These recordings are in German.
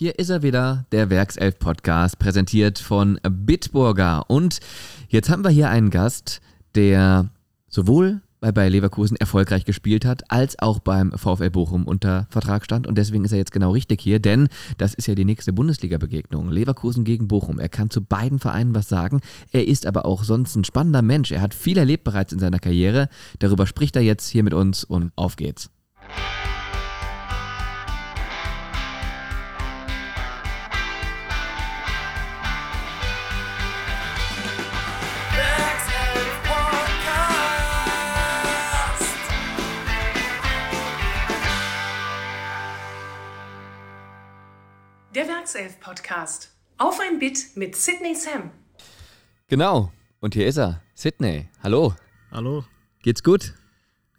Hier ist er wieder, der Werkself-Podcast, präsentiert von Bitburger. Und jetzt haben wir hier einen Gast, der sowohl bei Bayer Leverkusen erfolgreich gespielt hat, als auch beim VfL Bochum unter Vertrag stand. Und deswegen ist er jetzt genau richtig hier, denn das ist ja die nächste Bundesliga-Begegnung. Leverkusen gegen Bochum. Er kann zu beiden Vereinen was sagen. Er ist aber auch sonst ein spannender Mensch. Er hat viel erlebt bereits in seiner Karriere. Darüber spricht er jetzt hier mit uns und auf geht's. Werkself Podcast. Auf ein Bit mit Sydney Sam. Genau. Und hier ist er. Sydney. Hallo. Hallo. Geht's gut?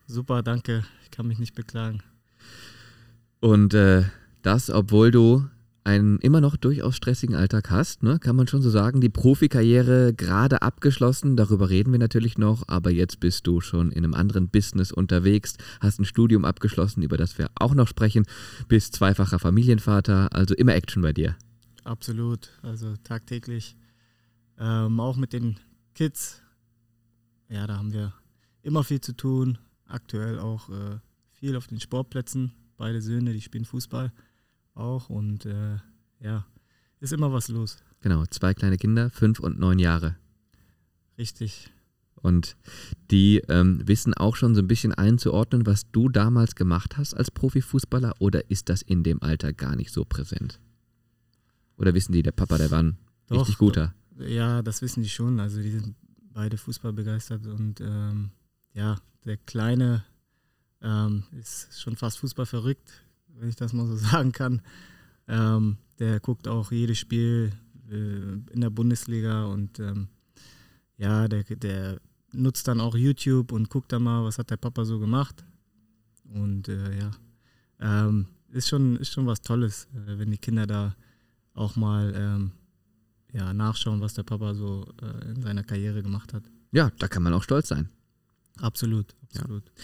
Super, danke. Ich kann mich nicht beklagen. Und äh, das, obwohl du einen immer noch durchaus stressigen Alltag hast, ne? kann man schon so sagen. Die Profikarriere gerade abgeschlossen, darüber reden wir natürlich noch, aber jetzt bist du schon in einem anderen Business unterwegs, hast ein Studium abgeschlossen, über das wir auch noch sprechen, bist zweifacher Familienvater, also immer Action bei dir. Absolut, also tagtäglich. Ähm, auch mit den Kids, ja, da haben wir immer viel zu tun. Aktuell auch äh, viel auf den Sportplätzen. Beide Söhne, die spielen Fußball auch und äh, ja, ist immer was los. Genau, zwei kleine Kinder, fünf und neun Jahre. Richtig. Und die ähm, wissen auch schon so ein bisschen einzuordnen, was du damals gemacht hast als Profifußballer oder ist das in dem Alter gar nicht so präsent? Oder wissen die, der Papa, der war ein Doch, richtig guter? Ja, das wissen die schon. Also die sind beide Fußball begeistert und ähm, ja, der Kleine ähm, ist schon fast Fußball verrückt, wenn ich das mal so sagen kann. Ähm, der guckt auch jedes Spiel äh, in der Bundesliga und ähm, ja, der, der nutzt dann auch YouTube und guckt dann mal, was hat der Papa so gemacht. Und äh, ja, ähm, ist, schon, ist schon was Tolles, äh, wenn die Kinder da auch mal ähm, ja, nachschauen, was der Papa so äh, in seiner Karriere gemacht hat. Ja, da kann man auch stolz sein. Absolut, absolut. Ja.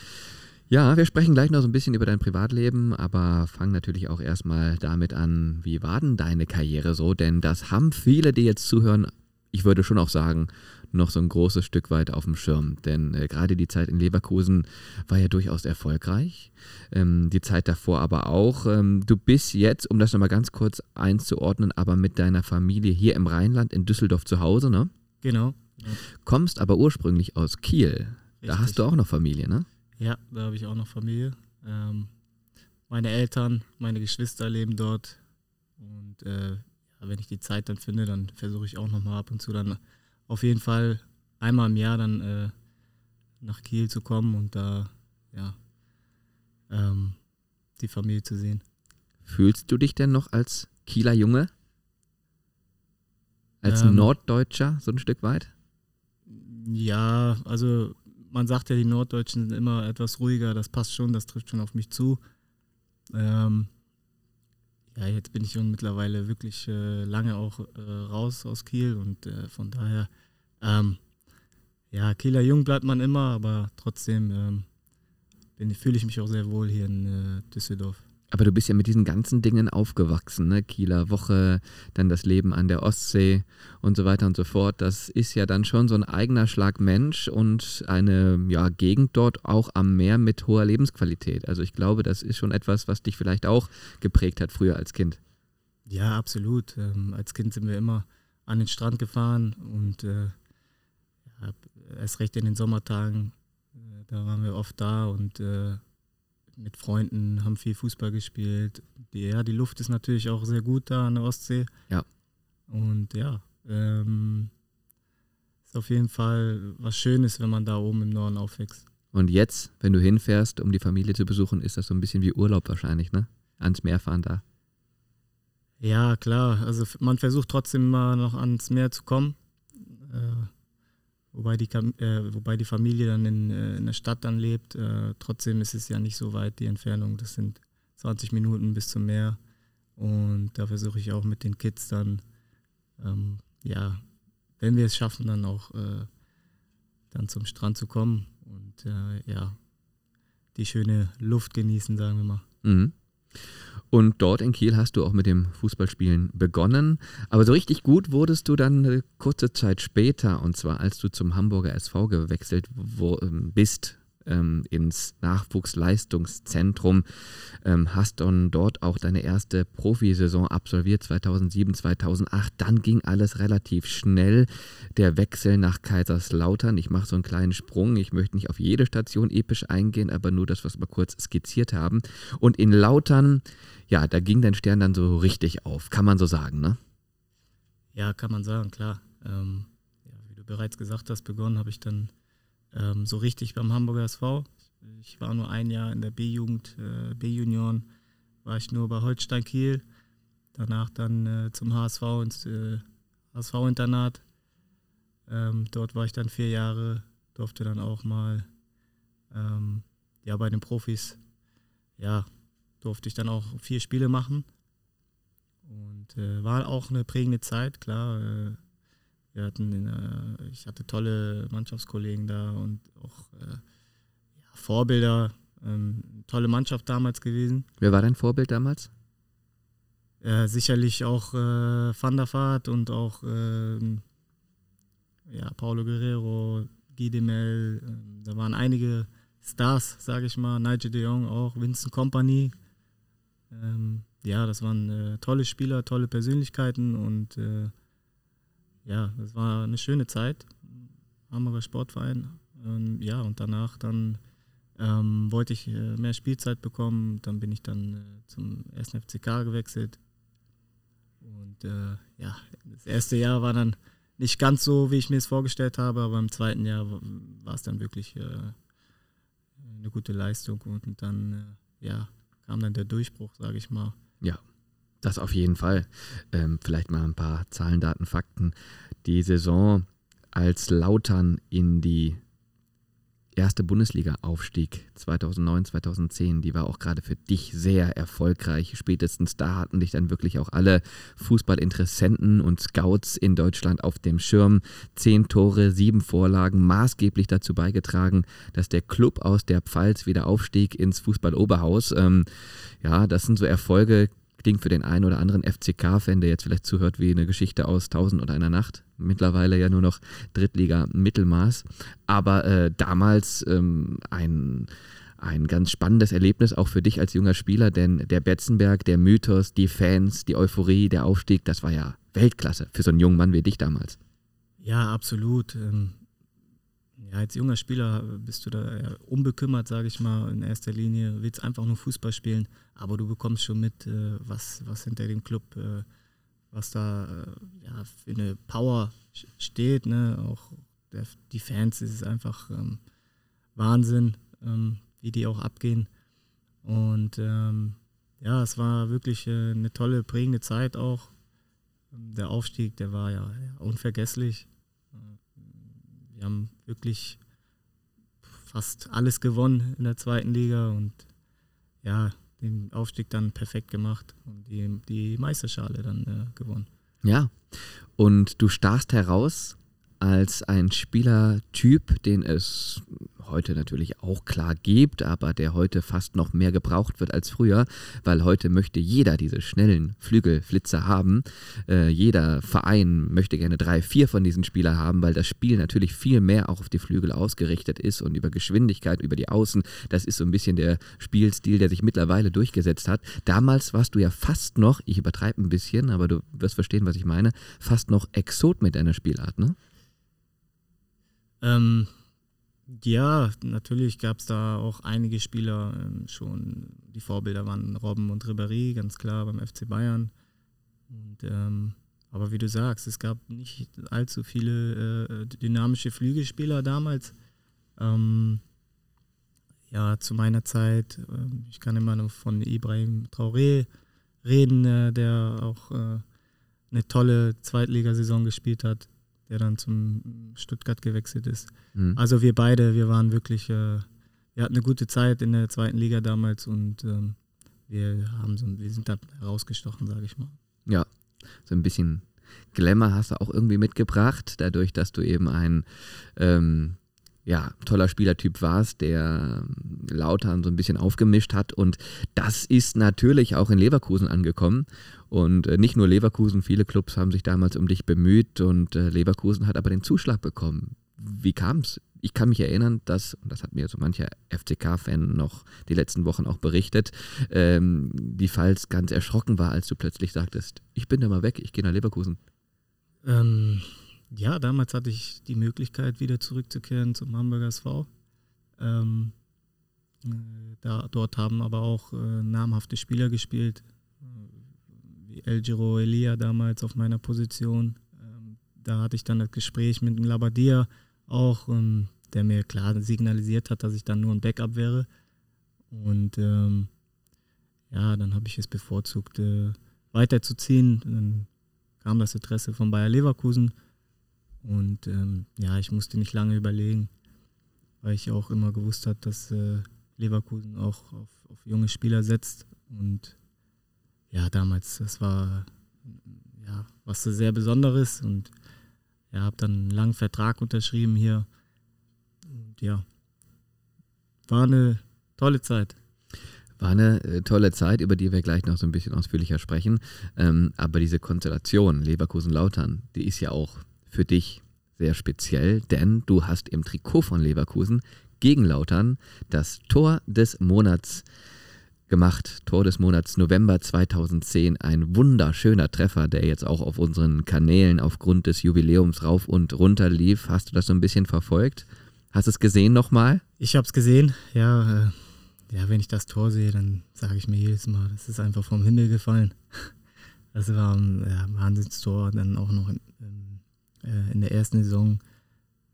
Ja, wir sprechen gleich noch so ein bisschen über dein Privatleben, aber fangen natürlich auch erstmal damit an, wie war denn deine Karriere so? Denn das haben viele, die jetzt zuhören, ich würde schon auch sagen, noch so ein großes Stück weit auf dem Schirm. Denn äh, gerade die Zeit in Leverkusen war ja durchaus erfolgreich. Ähm, die Zeit davor aber auch. Ähm, du bist jetzt, um das nochmal ganz kurz einzuordnen, aber mit deiner Familie hier im Rheinland in Düsseldorf zu Hause, ne? Genau. Ja. Kommst aber ursprünglich aus Kiel. Richtig. Da hast du auch noch Familie, ne? Ja, da habe ich auch noch Familie. Ähm, meine Eltern, meine Geschwister leben dort. Und äh, ja, wenn ich die Zeit dann finde, dann versuche ich auch nochmal ab und zu dann auf jeden Fall einmal im Jahr dann äh, nach Kiel zu kommen und da ja ähm, die Familie zu sehen. Fühlst du dich denn noch als Kieler Junge? Als ähm, Norddeutscher, so ein Stück weit? Ja, also man sagt ja, die Norddeutschen sind immer etwas ruhiger, das passt schon, das trifft schon auf mich zu. Ähm, ja, jetzt bin ich schon mittlerweile wirklich äh, lange auch äh, raus aus Kiel und äh, von daher, ähm, ja, Kieler Jung bleibt man immer, aber trotzdem ähm, fühle ich mich auch sehr wohl hier in äh, Düsseldorf. Aber du bist ja mit diesen ganzen Dingen aufgewachsen, ne? Kieler Woche, dann das Leben an der Ostsee und so weiter und so fort. Das ist ja dann schon so ein eigener Schlag Mensch und eine ja, Gegend dort auch am Meer mit hoher Lebensqualität. Also ich glaube, das ist schon etwas, was dich vielleicht auch geprägt hat früher als Kind. Ja, absolut. Ähm, als Kind sind wir immer an den Strand gefahren und äh, erst recht in den Sommertagen, äh, da waren wir oft da und äh, mit Freunden, haben viel Fußball gespielt. Die, ja, die Luft ist natürlich auch sehr gut da an der Ostsee. Ja. Und ja, ähm, ist auf jeden Fall was Schönes, wenn man da oben im Norden aufwächst. Und jetzt, wenn du hinfährst, um die Familie zu besuchen, ist das so ein bisschen wie Urlaub wahrscheinlich, ne? Ans Meer fahren da. Ja, klar. Also man versucht trotzdem immer noch ans Meer zu kommen. Äh, wobei die, äh, wobei die Familie dann in, äh, in der Stadt dann lebt. Äh, trotzdem ist es ja nicht so weit, die Entfernung. Das sind 20 Minuten bis zum Meer. Und da versuche ich auch mit den Kids dann, ähm, ja, wenn wir es schaffen, dann auch äh, dann zum Strand zu kommen und äh, ja, die schöne Luft genießen, sagen wir mal. Mhm. Und dort in Kiel hast du auch mit dem Fußballspielen begonnen. Aber so richtig gut wurdest du dann eine kurze Zeit später, und zwar als du zum Hamburger SV gewechselt ähm, bist ähm, ins Nachwuchsleistungszentrum, ähm, hast dann dort auch deine erste Profisaison absolviert, 2007, 2008. Dann ging alles relativ schnell. Der Wechsel nach Kaiserslautern. Ich mache so einen kleinen Sprung. Ich möchte nicht auf jede Station episch eingehen, aber nur das, was wir kurz skizziert haben. Und in Lautern, ja, da ging dein Stern dann so richtig auf, kann man so sagen, ne? Ja, kann man sagen, klar. Ähm, ja, wie du bereits gesagt hast, begonnen habe ich dann ähm, so richtig beim Hamburger SV. Ich war nur ein Jahr in der B-Jugend, äh, B-Junioren, war ich nur bei Holstein Kiel. Danach dann äh, zum HSV ins äh, HSV-Internat. Ähm, dort war ich dann vier Jahre, durfte dann auch mal ähm, ja, bei den Profis, ja, durfte ich dann auch vier Spiele machen. Und äh, war auch eine prägende Zeit, klar. Äh, wir hatten, äh, ich hatte tolle Mannschaftskollegen da und auch äh, ja, Vorbilder. Ähm, tolle Mannschaft damals gewesen. Wer war dein Vorbild damals? Äh, sicherlich auch äh, Van der Vaart und auch ähm, ja, Paulo Guerrero, Guy Demel. Ähm, da waren einige Stars, sage ich mal. Nigel de Jong auch, Vincent Company. Ähm, ja, das waren äh, tolle Spieler, tolle Persönlichkeiten und äh, ja, das war eine schöne Zeit. Hamburger Sportverein. Und, ja, und danach dann ähm, wollte ich äh, mehr Spielzeit bekommen. Dann bin ich dann äh, zum 1. FCK gewechselt. Und äh, ja, das erste Jahr war dann nicht ganz so, wie ich mir es vorgestellt habe, aber im zweiten Jahr war es dann wirklich äh, eine gute Leistung und dann äh, ja, kam dann der Durchbruch, sage ich mal. Ja, das auf jeden Fall. Ähm, vielleicht mal ein paar Zahlen, Daten, Fakten. Die Saison, als Lautern in die erste Bundesliga aufstieg, 2009, 2010, die war auch gerade für dich sehr erfolgreich. Spätestens da hatten dich dann wirklich auch alle Fußballinteressenten und Scouts in Deutschland auf dem Schirm. Zehn Tore, sieben Vorlagen, maßgeblich dazu beigetragen, dass der Club aus der Pfalz wieder aufstieg ins Fußballoberhaus. Ähm, ja, das sind so Erfolge, klingt für den einen oder anderen FCK-Fan, der jetzt vielleicht zuhört, wie eine Geschichte aus Tausend und einer Nacht. Mittlerweile ja nur noch Drittliga-Mittelmaß. Aber äh, damals ähm, ein, ein ganz spannendes Erlebnis auch für dich als junger Spieler, denn der Betzenberg, der Mythos, die Fans, die Euphorie, der Aufstieg, das war ja Weltklasse für so einen jungen Mann wie dich damals. Ja, absolut. Ja, als junger Spieler bist du da unbekümmert, sage ich mal, in erster Linie. Willst einfach nur Fußball spielen, aber du bekommst schon mit, äh, was, was hinter dem Club, äh, was da äh, ja, für eine Power steht. Ne? Auch der, die Fans, es ist einfach ähm, Wahnsinn, ähm, wie die auch abgehen. Und ähm, ja, es war wirklich äh, eine tolle, prägende Zeit auch. Der Aufstieg, der war ja, ja unvergesslich wir haben wirklich fast alles gewonnen in der zweiten Liga und ja, den Aufstieg dann perfekt gemacht und die, die Meisterschale dann äh, gewonnen. Ja, und du stachst heraus als ein Spielertyp, den es heute natürlich auch klar gibt, aber der heute fast noch mehr gebraucht wird als früher, weil heute möchte jeder diese schnellen Flügelflitzer haben. Äh, jeder Verein möchte gerne drei, vier von diesen Spielern haben, weil das Spiel natürlich viel mehr auch auf die Flügel ausgerichtet ist und über Geschwindigkeit, über die Außen. Das ist so ein bisschen der Spielstil, der sich mittlerweile durchgesetzt hat. Damals warst du ja fast noch, ich übertreibe ein bisschen, aber du wirst verstehen, was ich meine, fast noch Exot mit deiner Spielart, ne? Ähm, ja, natürlich gab es da auch einige Spieler ähm, schon. Die Vorbilder waren Robben und Ribéry, ganz klar beim FC Bayern. Und, ähm, aber wie du sagst, es gab nicht allzu viele äh, dynamische Flügelspieler damals. Ähm, ja, zu meiner Zeit, äh, ich kann immer noch von Ibrahim Traoré reden, äh, der auch äh, eine tolle Zweitligasaison gespielt hat der dann zum Stuttgart gewechselt ist. Mhm. Also wir beide, wir waren wirklich, äh, wir hatten eine gute Zeit in der zweiten Liga damals und ähm, wir haben so, wir sind da herausgestochen, sage ich mal. Ja, so ein bisschen Glamour hast du auch irgendwie mitgebracht, dadurch, dass du eben ein ähm, ja, toller Spielertyp warst, der ähm, Lautern so ein bisschen aufgemischt hat. Und das ist natürlich auch in Leverkusen angekommen. Und äh, nicht nur Leverkusen, viele Clubs haben sich damals um dich bemüht und äh, Leverkusen hat aber den Zuschlag bekommen. Wie kam es? Ich kann mich erinnern, dass, und das hat mir so mancher FCK-Fan noch die letzten Wochen auch berichtet, ähm, wie Falls ganz erschrocken war, als du plötzlich sagtest, ich bin da mal weg, ich gehe nach Leverkusen. Ähm, ja, damals hatte ich die Möglichkeit, wieder zurückzukehren zum Hamburger SV. Ähm, äh, da, dort haben aber auch äh, namhafte Spieler gespielt, äh, wie El Giro Elia damals auf meiner Position. Ähm, da hatte ich dann das Gespräch mit dem Labadia auch, ähm, der mir klar signalisiert hat, dass ich dann nur ein Backup wäre. Und ähm, ja, dann habe ich es bevorzugt, äh, weiterzuziehen. Dann kam das Interesse von Bayer Leverkusen und ähm, ja, ich musste nicht lange überlegen, weil ich auch immer gewusst habe, dass äh, Leverkusen auch auf, auf, junge Spieler setzt. Und ja, damals, das war ja was sehr Besonderes und ja, habe dann einen langen Vertrag unterschrieben hier. Und ja, war eine tolle Zeit. War eine äh, tolle Zeit, über die wir gleich noch so ein bisschen ausführlicher sprechen. Ähm, aber diese Konstellation Leverkusen-Lautern, die ist ja auch für dich sehr speziell, denn du hast im Trikot von Leverkusen gegen Lautern das Tor des Monats gemacht. Tor des Monats November 2010. Ein wunderschöner Treffer, der jetzt auch auf unseren Kanälen aufgrund des Jubiläums rauf und runter lief. Hast du das so ein bisschen verfolgt? Hast du es gesehen nochmal? Ich habe es gesehen, ja. Äh, ja, wenn ich das Tor sehe, dann sage ich mir jedes Mal, das ist einfach vom Himmel gefallen. Das war ein ja, Wahnsinnstor, dann auch noch in, äh, in der ersten Saison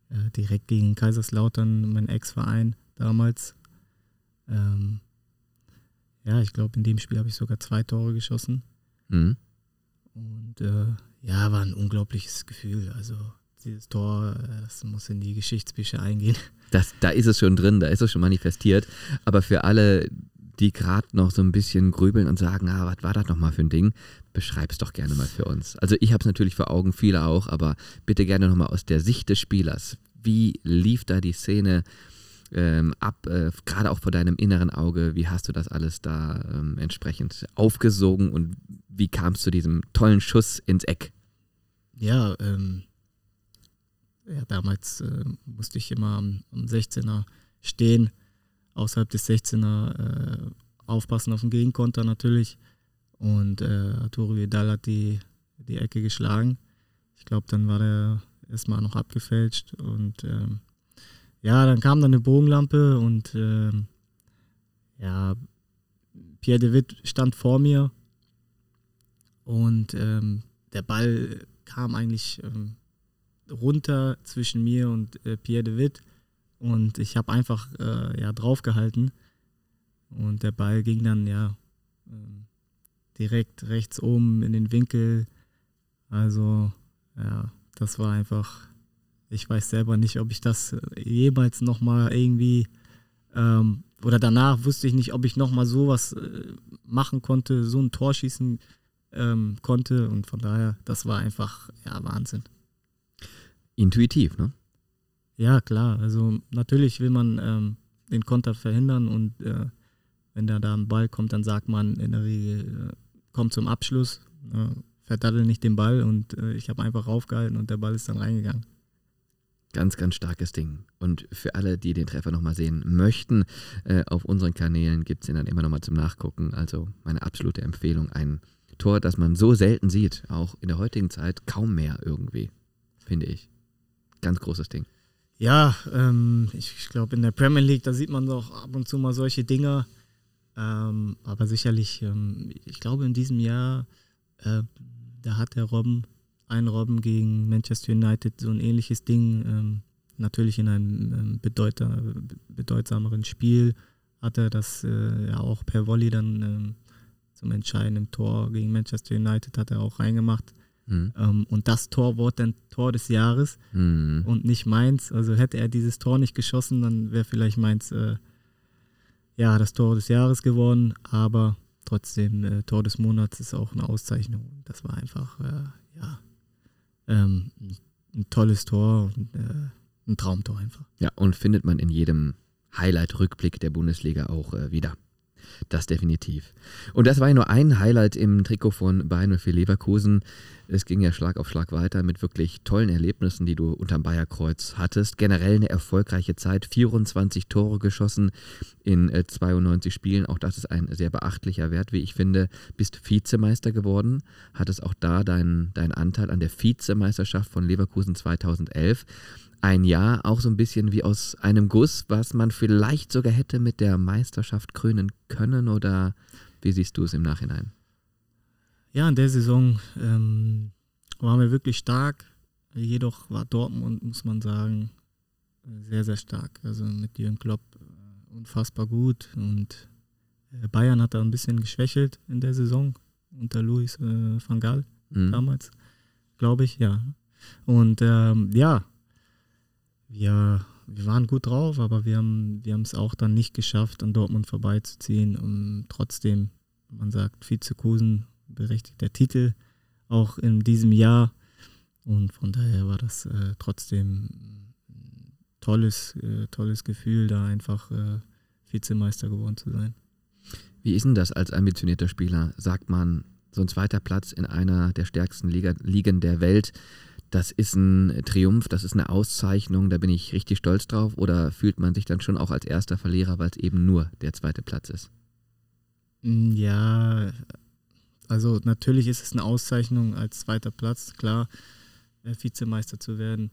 äh, direkt gegen Kaiserslautern, mein Ex-Verein damals. Ähm, ja, ich glaube, in dem Spiel habe ich sogar zwei Tore geschossen. Mhm. Und äh, ja, war ein unglaubliches Gefühl. Also dieses Tor, äh, das muss in die Geschichtsbücher eingehen. Das, da ist es schon drin, da ist es schon manifestiert. Aber für alle, die gerade noch so ein bisschen grübeln und sagen, ah, was war das nochmal für ein Ding? Beschreib es doch gerne mal für uns. Also ich habe es natürlich vor Augen, viele auch, aber bitte gerne nochmal aus der Sicht des Spielers. Wie lief da die Szene ähm, ab, äh, gerade auch vor deinem inneren Auge? Wie hast du das alles da ähm, entsprechend aufgesogen und wie kam es zu diesem tollen Schuss ins Eck? Ja, ähm, ja damals äh, musste ich immer am, am 16er stehen außerhalb des 16er äh, aufpassen auf den Gegenkonter natürlich. Und äh, Arturo Vidal hat die, die Ecke geschlagen. Ich glaube, dann war der erstmal noch abgefälscht. Und ähm, ja, dann kam dann eine Bogenlampe und ähm, ja, Pierre de Witt stand vor mir und ähm, der Ball kam eigentlich ähm, runter zwischen mir und äh, Pierre de Witt und ich habe einfach äh, ja, draufgehalten. Und der Ball ging dann ja ähm, direkt rechts oben in den Winkel. Also ja, das war einfach, ich weiß selber nicht, ob ich das jemals nochmal irgendwie ähm, oder danach wusste ich nicht, ob ich nochmal sowas äh, machen konnte, so ein Tor schießen ähm, konnte. Und von daher, das war einfach ja Wahnsinn. Intuitiv, ne? Ja, klar. Also natürlich will man ähm, den Konter verhindern und äh, wenn da, da ein Ball kommt, dann sagt man in der Regel, äh, kommt zum Abschluss, äh, verdaddel nicht den Ball und äh, ich habe einfach raufgehalten und der Ball ist dann reingegangen. Ganz, ganz starkes Ding. Und für alle, die den Treffer nochmal sehen möchten, äh, auf unseren Kanälen gibt es ihn dann immer nochmal zum Nachgucken. Also meine absolute Empfehlung. Ein Tor, das man so selten sieht, auch in der heutigen Zeit kaum mehr irgendwie, finde ich. Ganz großes Ding. Ja, ähm, ich, ich glaube, in der Premier League, da sieht man doch ab und zu mal solche Dinge. Ähm, aber sicherlich, ähm, ich glaube, in diesem Jahr, äh, da hat der Robben, ein Robben gegen Manchester United so ein ähnliches Ding. Ähm, natürlich in einem ähm, bedeuter, bedeutsameren Spiel hat er das äh, ja auch per Volley dann zum entscheidenden Tor gegen Manchester United hat er auch reingemacht. Mhm. Ähm, und das Tor wurde dann Tor des Jahres mhm. und nicht meins. Also hätte er dieses Tor nicht geschossen, dann wäre vielleicht meins äh, ja das Tor des Jahres geworden. Aber trotzdem, äh, Tor des Monats ist auch eine Auszeichnung. Das war einfach äh, ja ähm, ein tolles Tor und äh, ein Traumtor einfach. Ja, und findet man in jedem Highlight-Rückblick der Bundesliga auch äh, wieder. Das definitiv. Und das war ja nur ein Highlight im Trikot von Bayern für Leverkusen. Es ging ja Schlag auf Schlag weiter mit wirklich tollen Erlebnissen, die du unterm Bayerkreuz hattest. Generell eine erfolgreiche Zeit. 24 Tore geschossen in 92 äh, Spielen. Auch das ist ein sehr beachtlicher Wert, wie ich finde. Bist Vizemeister geworden. Hattest auch da deinen dein Anteil an der Vizemeisterschaft von Leverkusen 2011 ein Jahr auch so ein bisschen wie aus einem Guss, was man vielleicht sogar hätte mit der Meisterschaft krönen können oder wie siehst du es im Nachhinein? Ja, in der Saison ähm, waren wir wirklich stark. Jedoch war Dortmund, muss man sagen, sehr, sehr stark. Also mit Jürgen Klopp äh, unfassbar gut und äh, Bayern hat da ein bisschen geschwächelt in der Saison unter Luis äh, van Gaal mhm. damals, glaube ich, ja. Und ähm, ja, wir, wir waren gut drauf, aber wir haben wir es auch dann nicht geschafft, an Dortmund vorbeizuziehen. Und trotzdem, man sagt, Vizekusen berechtigt der Titel auch in diesem Jahr. Und von daher war das äh, trotzdem ein tolles, äh, tolles Gefühl, da einfach äh, Vizemeister geworden zu sein. Wie ist denn das als ambitionierter Spieler? Sagt man, so ein zweiter Platz in einer der stärksten Liga, Ligen der Welt, das ist ein Triumph, das ist eine Auszeichnung, da bin ich richtig stolz drauf? Oder fühlt man sich dann schon auch als erster Verlierer, weil es eben nur der zweite Platz ist? Mm, ja, also natürlich ist es eine Auszeichnung als zweiter Platz, klar, äh, Vizemeister zu werden.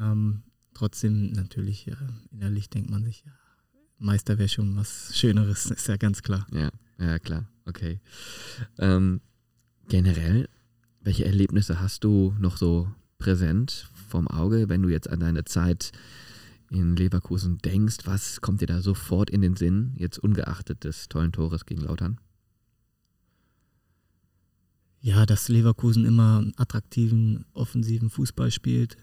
Ähm, trotzdem natürlich, ja, innerlich denkt man sich, ja, Meister wäre schon was Schöneres, ist ja ganz klar. Ja, ja klar, okay. Ähm, generell welche Erlebnisse hast du noch so präsent vom Auge, wenn du jetzt an deine Zeit in Leverkusen denkst? Was kommt dir da sofort in den Sinn, jetzt ungeachtet des tollen Tores gegen Lautern? Ja, dass Leverkusen immer attraktiven, offensiven Fußball spielt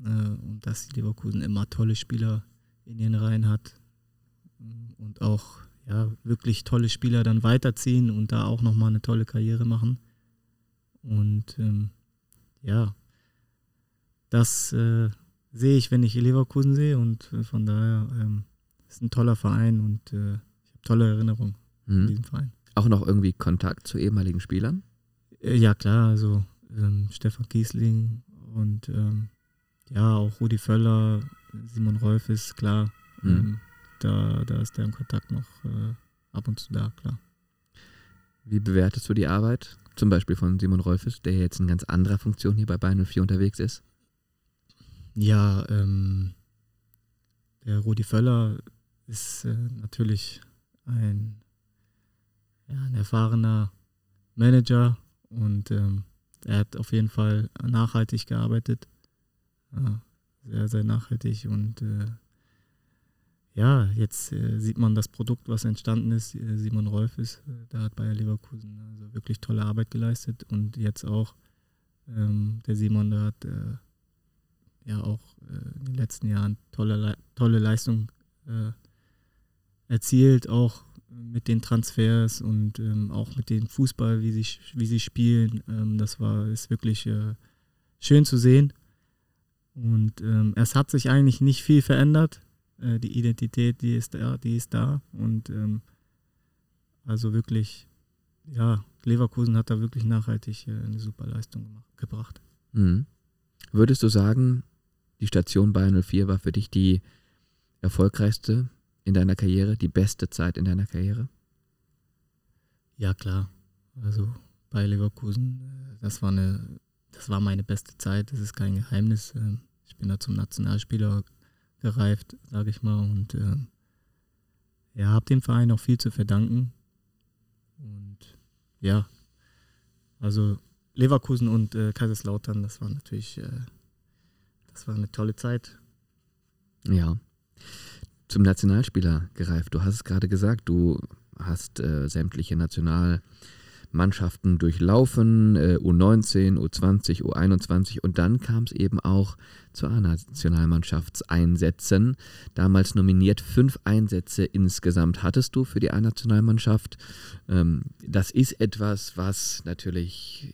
äh, und dass Leverkusen immer tolle Spieler in ihren Reihen hat und auch ja, wirklich tolle Spieler dann weiterziehen und da auch nochmal eine tolle Karriere machen. Und ähm, ja, das äh, sehe ich, wenn ich Leverkusen sehe. Und äh, von daher ähm, ist ein toller Verein und äh, ich habe tolle Erinnerungen mhm. an diesen Verein. Auch noch irgendwie Kontakt zu ehemaligen Spielern? Äh, ja, klar. Also ähm, Stefan Kiesling und ähm, ja, auch Rudi Völler, Simon Rolf ist klar. Mhm. Ähm, da, da ist der im Kontakt noch äh, ab und zu da, klar. Wie bewertest du die Arbeit zum Beispiel von Simon Rolfes, der jetzt in ganz anderer Funktion hier bei Bayern 04 unterwegs ist? Ja, ähm, der Rudi Völler ist äh, natürlich ein, ja, ein erfahrener Manager und ähm, er hat auf jeden Fall nachhaltig gearbeitet. Ja, sehr, sehr nachhaltig und äh, ja, jetzt äh, sieht man das Produkt, was entstanden ist. Äh, Simon Rolf ist, äh, da hat Bayer Leverkusen also wirklich tolle Arbeit geleistet und jetzt auch ähm, der Simon, der hat äh, ja auch äh, in den letzten Jahren tolle, tolle Leistung äh, erzielt, auch mit den Transfers und ähm, auch mit dem Fußball, wie sie, wie sie spielen. Ähm, das war ist wirklich schön zu sehen. Und ähm, es hat sich eigentlich nicht viel verändert äh, die Identität, die ist da, die ist da. Und ähm, also wirklich, ja, Leverkusen hat da wirklich nachhaltig äh, eine super Leistung gemacht, gebracht. Mhm. Würdest du sagen, die Station Bayern 04 war für dich die erfolgreichste in deiner Karriere, die beste Zeit in deiner Karriere? Ja, klar. Also bei Leverkusen, äh, das war eine, das war meine beste Zeit, das ist kein Geheimnis. Ähm, ich bin da zum Nationalspieler gereift, sage ich mal. Und äh, ja, habe dem Verein auch viel zu verdanken. Und ja, also Leverkusen und äh, Kaiserslautern, das war natürlich, äh, das war eine tolle Zeit. Ja. Zum Nationalspieler gereift. Du hast es gerade gesagt, du hast äh, sämtliche National Mannschaften durchlaufen, äh, U19, U20, U21 und dann kam es eben auch zu A-Nationalmannschaftseinsätzen. Damals nominiert fünf Einsätze insgesamt hattest du für die A-Nationalmannschaft. Ähm, das ist etwas, was natürlich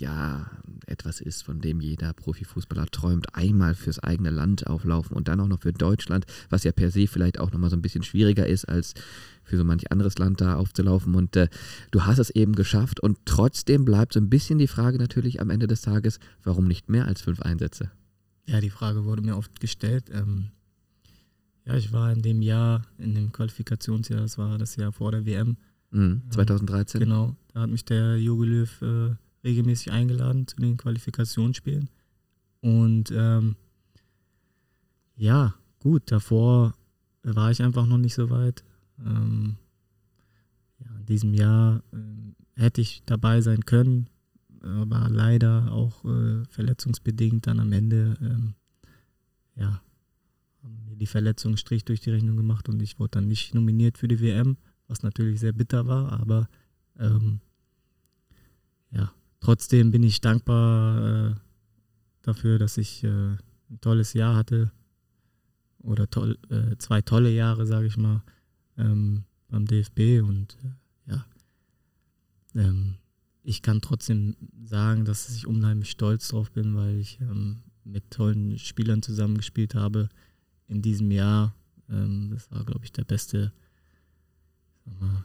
ja etwas ist, von dem jeder Profifußballer träumt, einmal fürs eigene Land auflaufen und dann auch noch für Deutschland, was ja per se vielleicht auch nochmal so ein bisschen schwieriger ist als für so manch anderes Land da aufzulaufen. Und äh, du hast es eben geschafft und trotzdem bleibt so ein bisschen die Frage natürlich am Ende des Tages, warum nicht mehr als fünf Einsätze? Ja, die Frage wurde mir oft gestellt. Ähm, ja, ich war in dem Jahr, in dem Qualifikationsjahr, das war das Jahr vor der WM. Mhm, 2013. Ähm, genau, da hat mich der Jogi Löw äh, regelmäßig eingeladen zu den Qualifikationsspielen. Und ähm, ja, gut, davor war ich einfach noch nicht so weit. Ähm, ja, in diesem Jahr äh, hätte ich dabei sein können, aber leider auch äh, verletzungsbedingt dann am Ende, ähm, ja, haben mir die Verletzung Strich durch die Rechnung gemacht und ich wurde dann nicht nominiert für die WM, was natürlich sehr bitter war, aber ähm, ja, trotzdem bin ich dankbar äh, dafür, dass ich äh, ein tolles Jahr hatte oder toll, äh, zwei tolle Jahre, sage ich mal ähm, beim DFB und äh, ja, ähm, ich kann trotzdem sagen, dass ich unheimlich stolz drauf bin, weil ich ähm, mit tollen Spielern zusammengespielt habe in diesem Jahr. Ähm, das war, glaube ich, der beste, sag mal,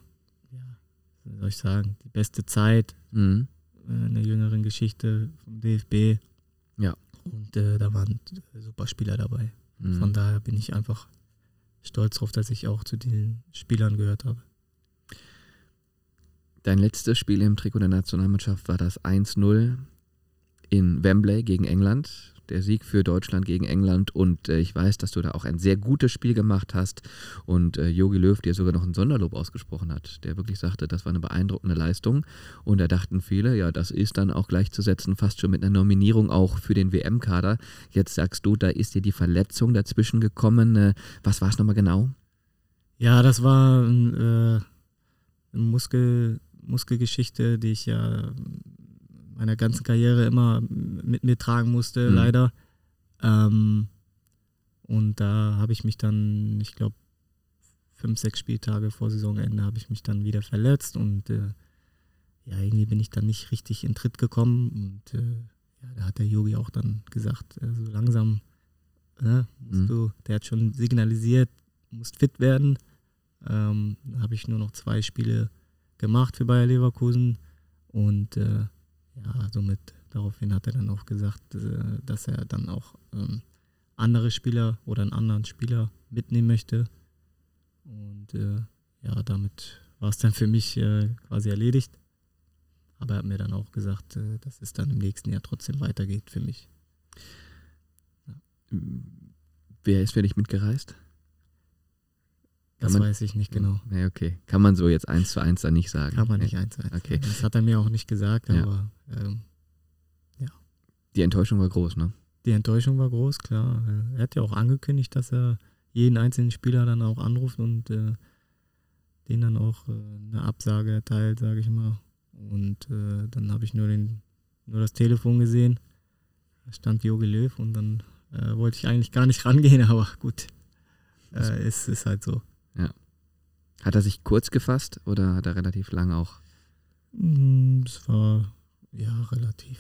ja, wie soll ich sagen, die beste Zeit mhm. äh, in der jüngeren Geschichte vom DFB. Ja. Und äh, da waren super Spieler dabei. Mhm. Von daher bin ich einfach stolz darauf, dass ich auch zu den Spielern gehört habe. Dein letztes Spiel im Trikot der Nationalmannschaft war das 1-0 in Wembley gegen England. Der Sieg für Deutschland gegen England und äh, ich weiß, dass du da auch ein sehr gutes Spiel gemacht hast und äh, Löw dir sogar noch ein Sonderlob ausgesprochen hat, der wirklich sagte, das war eine beeindruckende Leistung und da dachten viele, ja, das ist dann auch gleichzusetzen, fast schon mit einer Nominierung auch für den WM-Kader. Jetzt sagst du, da ist dir die Verletzung dazwischen gekommen. Äh, was war es nochmal genau? Ja, das war äh, eine Muskel, Muskelgeschichte, die ich ja meiner ganzen Karriere immer mit mir tragen musste, mhm. leider. Ähm, und da habe ich mich dann, ich glaube, fünf, sechs Spieltage vor Saisonende habe ich mich dann wieder verletzt und äh, ja, irgendwie bin ich dann nicht richtig in Tritt gekommen und äh, ja, da hat der Yogi auch dann gesagt, äh, so langsam ne, musst mhm. du, der hat schon signalisiert, musst fit werden. Ähm, da habe ich nur noch zwei Spiele gemacht für Bayer Leverkusen und äh, ja, somit daraufhin hat er dann auch gesagt, äh, dass er dann auch ähm, andere Spieler oder einen anderen Spieler mitnehmen möchte. Und äh, ja, damit war es dann für mich äh, quasi erledigt. Aber er hat mir dann auch gesagt, dass es dann im nächsten Jahr trotzdem weitergeht für mich. Ja. Wer ist für dich mitgereist? Das man, weiß ich nicht genau. Nee, okay. Kann man so jetzt eins zu eins dann nicht sagen. Kann man nicht eins zu eins. Okay. Das hat er mir auch nicht gesagt, aber ähm, ja. Die Enttäuschung war groß, ne? Die Enttäuschung war groß, klar. Er hat ja auch angekündigt, dass er jeden einzelnen Spieler dann auch anruft und äh, den dann auch äh, eine Absage erteilt, sage ich mal. Und äh, dann habe ich nur, den, nur das Telefon gesehen. Da stand Jogi Löw und dann äh, wollte ich eigentlich gar nicht rangehen, aber gut. Äh, es ist halt so. Ja. Hat er sich kurz gefasst oder hat er relativ lang auch? Mm, es war ja relativ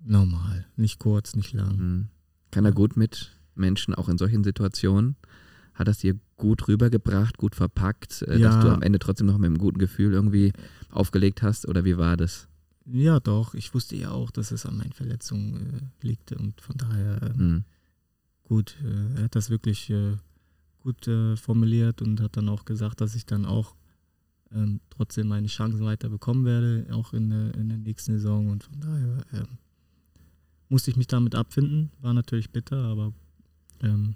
normal. Nicht kurz, nicht lang. Mhm. Kann er gut mit Menschen auch in solchen Situationen? Hat es dir gut rübergebracht, gut verpackt, äh, ja. dass du am Ende trotzdem noch mit einem guten Gefühl irgendwie aufgelegt hast? Oder wie war das? Ja, doch. Ich wusste ja auch, dass es an meinen Verletzungen äh, liegt und von daher äh, mhm. gut. Äh, er hat das wirklich äh, gut äh, formuliert und hat dann auch gesagt, dass ich dann auch ähm, trotzdem meine Chancen weiter bekommen werde, auch in, in der nächsten Saison. Und von daher ähm, musste ich mich damit abfinden. War natürlich bitter, aber ähm,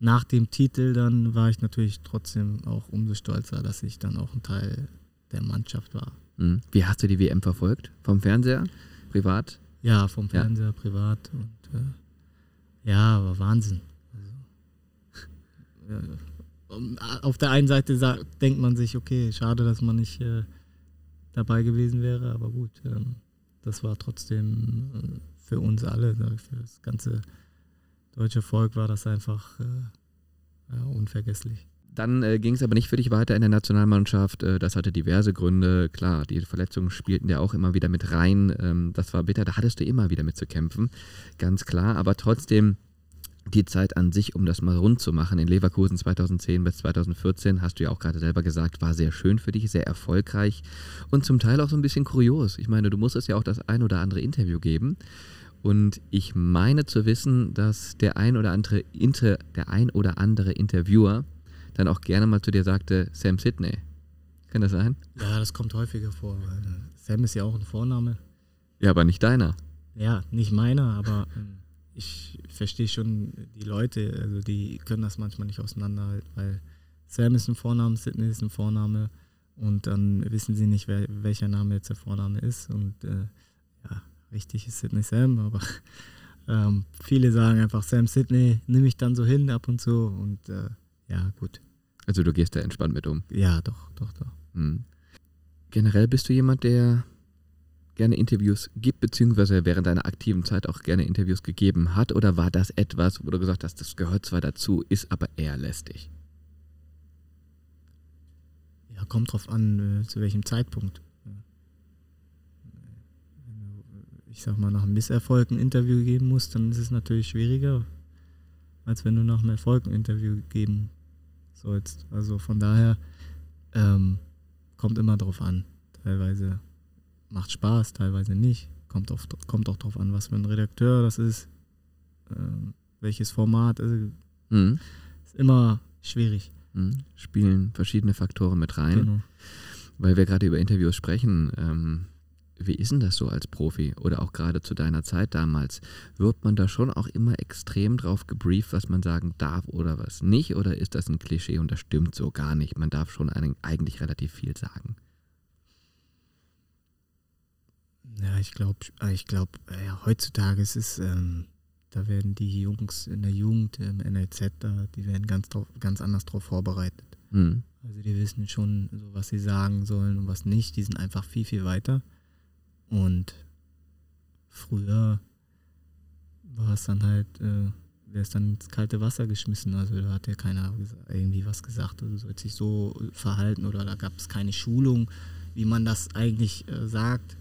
nach dem Titel dann war ich natürlich trotzdem auch umso stolzer, dass ich dann auch ein Teil der Mannschaft war. Mhm. Wie hast du die WM verfolgt? Vom Fernseher? Privat? Ja, vom Fernseher, ja. privat. Und äh, ja, war Wahnsinn. Äh, auf der einen Seite sagt, denkt man sich, okay, schade, dass man nicht äh, dabei gewesen wäre. Aber gut, ähm, das war trotzdem äh, für uns alle, für das ganze deutsche Volk war das einfach äh, ja, unvergesslich. Dann äh, ging es aber nicht für dich weiter in der Nationalmannschaft. Äh, das hatte diverse Gründe. Klar, die Verletzungen spielten ja auch immer wieder mit rein. Ähm, das war bitter. Da hattest du immer wieder mit zu kämpfen. Ganz klar. Aber trotzdem die Zeit an sich, um das mal rund zu machen, in Leverkusen 2010 bis 2014, hast du ja auch gerade selber gesagt, war sehr schön für dich, sehr erfolgreich und zum Teil auch so ein bisschen kurios. Ich meine, du musstest ja auch das ein oder andere Interview geben. Und ich meine zu wissen, dass der ein oder andere, Inter, der ein oder andere Interviewer dann auch gerne mal zu dir sagte, Sam Sidney. Kann das sein? Ja, das kommt häufiger vor. Sam ist ja auch ein Vorname. Ja, aber nicht deiner. Ja, nicht meiner, aber ähm, ich verstehe schon die Leute, also die können das manchmal nicht auseinanderhalten, weil Sam ist ein Vorname, Sidney ist ein Vorname und dann wissen sie nicht, wer, welcher Name jetzt der Vorname ist und äh, ja, richtig ist Sidney Sam, aber ähm, viele sagen einfach Sam Sidney, nehme ich dann so hin ab und zu und äh, ja, gut. Also du gehst da entspannt mit um? Ja, doch, doch, doch. Mhm. Generell bist du jemand, der gerne Interviews gibt, beziehungsweise während deiner aktiven Zeit auch gerne Interviews gegeben hat? Oder war das etwas, wo du gesagt hast, das gehört zwar dazu, ist aber eher lästig? Ja, kommt drauf an, äh, zu welchem Zeitpunkt. Ich sag mal, nach einem Misserfolg ein Interview geben musst, dann ist es natürlich schwieriger, als wenn du nach einem Erfolg ein Interview geben sollst. Also von daher ähm, kommt immer drauf an. Teilweise macht Spaß, teilweise nicht. Kommt, auf, kommt auch drauf an, was für ein Redakteur das ist, ähm, welches Format. Also, mhm. Ist immer schwierig. Mhm. Spielen verschiedene Faktoren mit rein. Genau. Weil wir gerade über Interviews sprechen, ähm, wie ist denn das so als Profi oder auch gerade zu deiner Zeit damals? Wird man da schon auch immer extrem drauf gebrieft, was man sagen darf oder was nicht? Oder ist das ein Klischee und das stimmt so gar nicht? Man darf schon eigentlich relativ viel sagen. Ja, ich glaube, ich glaube, ja, heutzutage ist es, ähm, da werden die Jungs in der Jugend im NLZ, da, die werden ganz, drauf, ganz anders darauf vorbereitet. Mhm. Also die wissen schon, so, was sie sagen sollen und was nicht. Die sind einfach viel, viel weiter. Und früher war es dann halt, äh, wäre es dann ins kalte Wasser geschmissen. Also da hat ja keiner irgendwie was gesagt, also soll sich so verhalten oder da gab es keine Schulung, wie man das eigentlich äh, sagt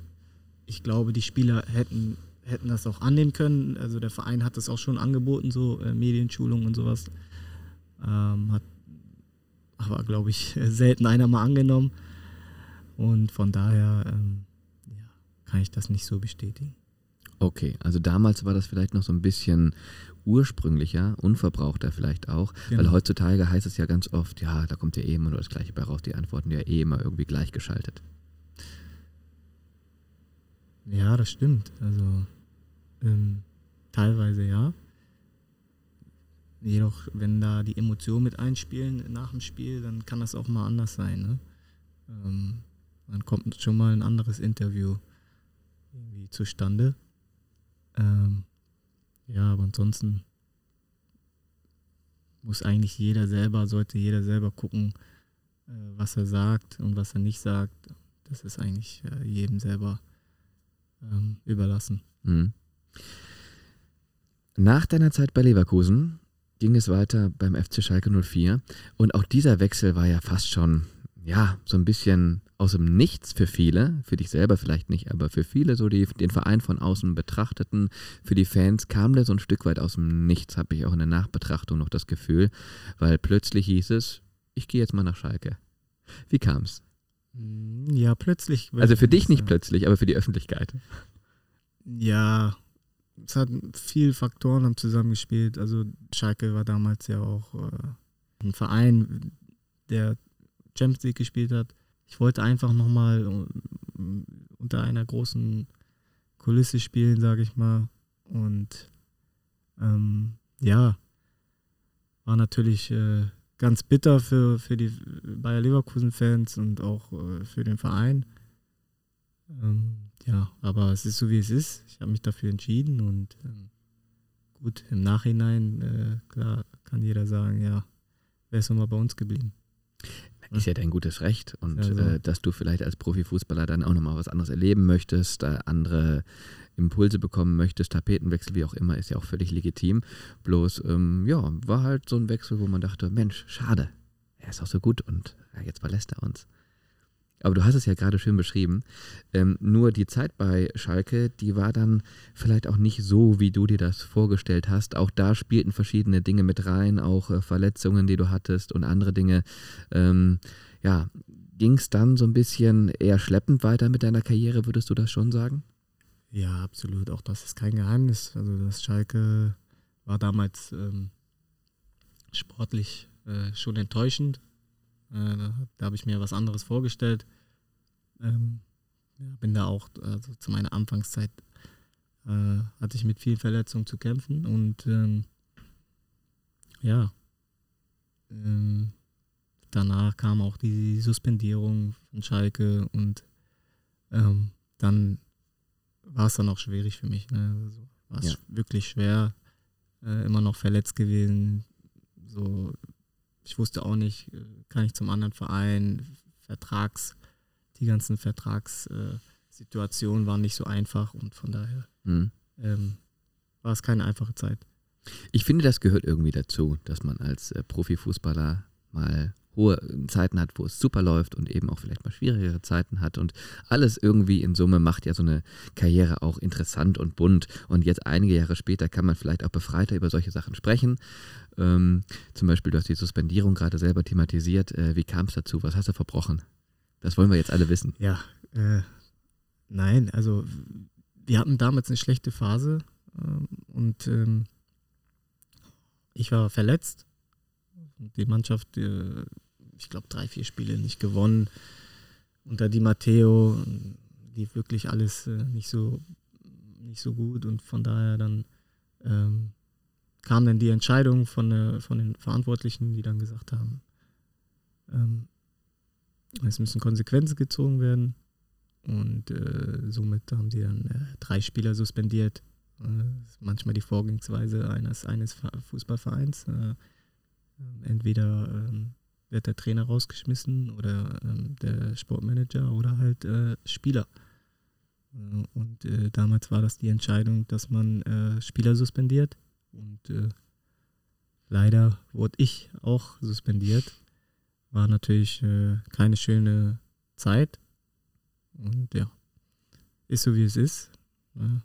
ich glaube, die Spieler hätten, hätten das auch annehmen können. Also der Verein hat das auch schon angeboten, so äh, Medienschulung und sowas. Ähm, hat aber, glaube ich, selten einer mal angenommen. Und von daher ähm, ja, kann ich das nicht so bestätigen. Okay, also damals war das vielleicht noch so ein bisschen ursprünglicher, unverbrauchter vielleicht auch, genau. weil heutzutage heißt es ja ganz oft, ja, da kommt ja eh immer nur das Gleiche bei raus, die Antworten ja eh immer irgendwie gleichgeschaltet. Ja, das stimmt. Also ähm, teilweise ja. Jedoch, wenn da die Emotionen mit einspielen nach dem Spiel, dann kann das auch mal anders sein. Ne? Ähm, dann kommt schon mal ein anderes Interview irgendwie zustande. Ähm, ja, aber ansonsten muss eigentlich jeder selber, sollte jeder selber gucken, äh, was er sagt und was er nicht sagt. Das ist eigentlich äh, jedem selber ähm, überlassen. Mhm. Nach deiner Zeit bei Leverkusen ging es weiter beim FC Schalke 04 und auch dieser Wechsel war ja fast schon, ja, so ein bisschen aus dem Nichts für viele, für dich selber vielleicht nicht, aber für viele, so die den Verein von außen betrachteten, für die Fans kam der so ein Stück weit aus dem Nichts, habe ich auch in der Nachbetrachtung noch das Gefühl, weil plötzlich hieß es, ich gehe jetzt mal nach Schalke. Wie kam es? Hm, ja, plötzlich. Also für dich nicht plötzlich, aber für die Öffentlichkeit. Ja, es hat viele Faktoren haben zusammengespielt. Also Schalke war damals ja auch äh, ein Verein, der Champions League gespielt hat. Ich wollte einfach nochmal äh, unter einer großen Kulisse spielen, sage ich mal. Und ähm, ja, war natürlich äh, ganz bitter für, für die Bayer Leverkusen-Fans und auch äh, für den Verein. Ähm, ja, aber es ist so, wie es ist. Ich habe mich dafür entschieden und ähm, gut, im Nachhinein, äh, klar, kann jeder sagen, ja, wer ist nochmal bei uns geblieben. ist ja dein gutes Recht und Ja, so. äh, dass du vielleicht als Profifußballer dann auch nochmal was anderes erleben möchtest, äh, andere Impulse bekommen möchtest, Tapetenwechsel, wie auch immer, ist ja auch völlig legitim. Bloß, ähm, ja, war halt so ein Wechsel, wo man dachte, Mensch, schade, er ist auch so gut und ja, jetzt verlässt er uns. Aber du hast es ja gerade schön beschrieben. Ähm, nur die Zeit bei Schalke, die war dann vielleicht auch nicht so, wie du dir das vorgestellt hast. Auch da spielten verschiedene Dinge mit rein, auch äh, Verletzungen, die du hattest und andere Dinge. Ähm, ja, ging es dann so ein bisschen eher schleppend weiter mit deiner Karriere, würdest du das schon sagen? Ja, absolut. Auch das ist kein Geheimnis. Also das Schalke war damals ähm, sportlich äh, schon enttäuschend. Äh, da da habe ich mir was anderes vorgestellt. Ähm, ja, bin da auch, also zu meiner Anfangszeit äh, hatte ich mit vielen Verletzungen zu kämpfen und ähm, ja, ähm, danach kam auch die Suspendierung von Schalke und ähm, dann war es dann auch schwierig für mich. Ne? Also, war es Ja. wirklich schwer, äh, immer noch verletzt gewesen. So, ich wusste auch nicht, äh, kann ich zum anderen Verein, Vertrags, die ganzen Vertragssituationen Situationen waren nicht so einfach und von daher Hm. ähm, war es keine einfache Zeit. Ich finde, das gehört irgendwie dazu, dass man als äh, Profifußballer mal hohe Zeiten hat, wo es super läuft und eben auch vielleicht mal schwierigere Zeiten hat und alles irgendwie in Summe macht ja so eine Karriere auch interessant und bunt und jetzt einige Jahre später kann man vielleicht auch befreiter über solche Sachen sprechen. Ähm, zum Beispiel, du hast die Suspendierung gerade selber thematisiert. Äh, wie kam es dazu? Was hast du verbrochen? Das wollen wir jetzt alle wissen. Ja, äh, nein, also wir hatten damals eine schlechte Phase ähm, und ähm, ich war verletzt. Die Mannschaft, äh, ich glaube, drei, vier Spiele nicht gewonnen. Unter Di Matteo lief wirklich alles äh, nicht so nicht so gut und von daher dann ähm, kam dann die Entscheidung von, äh, von den Verantwortlichen, die dann gesagt haben, ähm, es müssen Konsequenzen gezogen werden. Und äh, somit haben sie dann äh, drei Spieler suspendiert. Äh, manchmal die Vorgehensweise eines, eines Ver- Fußballvereins. Äh, ähm, entweder ähm, wird der Trainer rausgeschmissen oder ähm, der Sportmanager oder halt äh, Spieler. Äh, und äh, damals war das die Entscheidung, dass man Spieler suspendiert. Und leider wurde ich auch suspendiert. War natürlich keine schöne Zeit. Und ja, ist so wie es ist. Ja.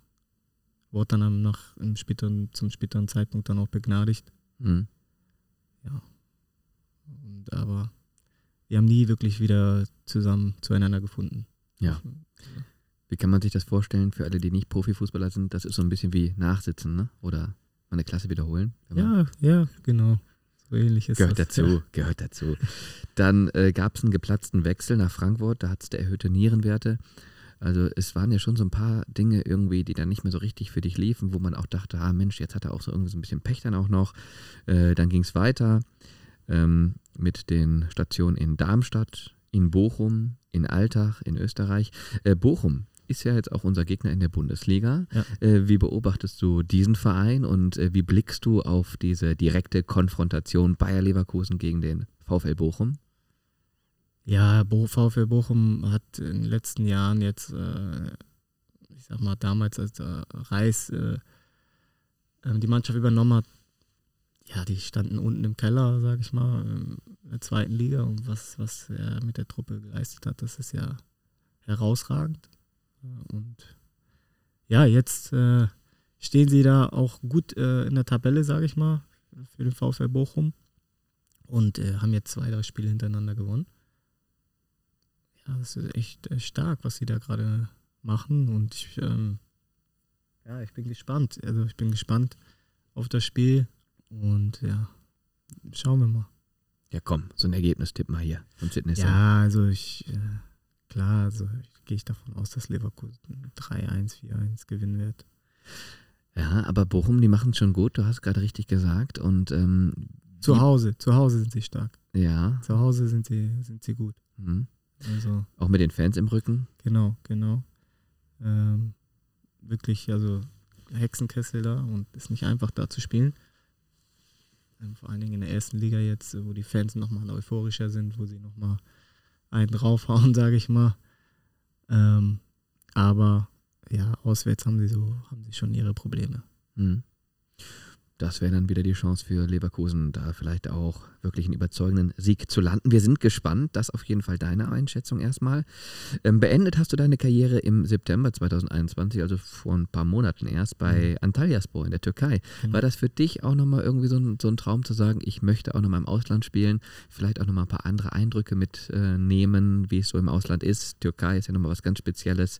Wurde dann nach, im späteren, zum späteren Zeitpunkt dann auch begnadigt. Hm. Und, aber wir haben nie wirklich wieder zusammen zueinander gefunden. Ja. Wie kann man sich das vorstellen für alle, die nicht Profifußballer sind? Das ist so ein bisschen wie Nachsitzen, ne? Oder mal eine Klasse wiederholen. Ja, ja, genau. So ähnlich ist Gehört das. dazu, Ja. gehört dazu. Dann äh, gab es einen geplatzten Wechsel nach Frankfurt, da hat es erhöhte Nierenwerte. Also es waren ja schon so ein paar Dinge irgendwie, die dann nicht mehr so richtig für dich liefen, wo man auch dachte, ah Mensch, jetzt hat er auch so irgendwie so ein bisschen Pech dann auch noch. Äh, dann ging es weiter ähm, mit den Stationen in Darmstadt, in Bochum, in Altach, in Österreich. Äh, Bochum ist ja jetzt auch unser Gegner in der Bundesliga. Ja. Äh, wie beobachtest du diesen Verein und äh, wie blickst du auf diese direkte Konfrontation Bayer Leverkusen gegen den VfL Bochum? Ja, VfL Bochum hat in den letzten Jahren jetzt, äh, ich sag mal, damals, als der Reis äh, ähm, die Mannschaft übernommen hat, ja, die standen unten im Keller, sag ich mal, ähm, in der zweiten Liga und was, was er mit der Truppe geleistet hat, das ist ja herausragend. Äh, Und ja, jetzt äh, stehen sie da auch gut äh, in der Tabelle, sage ich mal, für den VfL Bochum und äh, haben jetzt zwei, drei Spiele hintereinander gewonnen. Ja, das ist echt äh, stark, was sie da gerade machen und ich, ähm, ja, ich bin gespannt. Also ich bin gespannt auf das Spiel und ja, schauen wir mal. Ja, komm, so ein Ergebnistipp mal hier von Sydney. Ja, also ich, äh, klar, also ich, gehe ich davon aus, dass Leverkusen 3-1, 4-1 gewinnen wird. Ja, aber Bochum, die machen es schon gut, du hast gerade richtig gesagt. Und ähm, Zu Hause, zu Hause sind sie stark. Ja, Zu Hause sind sie, sind sie gut. mhm. Also auch mit den Fans im Rücken. Genau, genau. Ähm, wirklich, also Hexenkessel da und ist nicht einfach da zu spielen. ähm, vor allen Dingen in der ersten Liga jetzt, wo die Fans nochmal euphorischer sind, wo sie nochmal einen draufhauen, sage ich mal. Ähm, aber ja, auswärts haben sie so, haben sie schon ihre Probleme. Mhm. Das wäre dann wieder die Chance für Leverkusen, da vielleicht auch wirklich einen überzeugenden Sieg zu landen. Wir sind gespannt. Das auf jeden Fall deine Einschätzung erstmal. Ähm, beendet hast du deine Karriere im September 2021, also vor ein paar Monaten erst, bei mhm. Antalyaspor in der Türkei. Mhm. War das für dich auch nochmal irgendwie so ein, so ein, Traum zu sagen, ich möchte auch nochmal im Ausland spielen, vielleicht auch nochmal ein paar andere Eindrücke mitnehmen, äh, wie es so im Ausland ist? Türkei ist ja nochmal was ganz Spezielles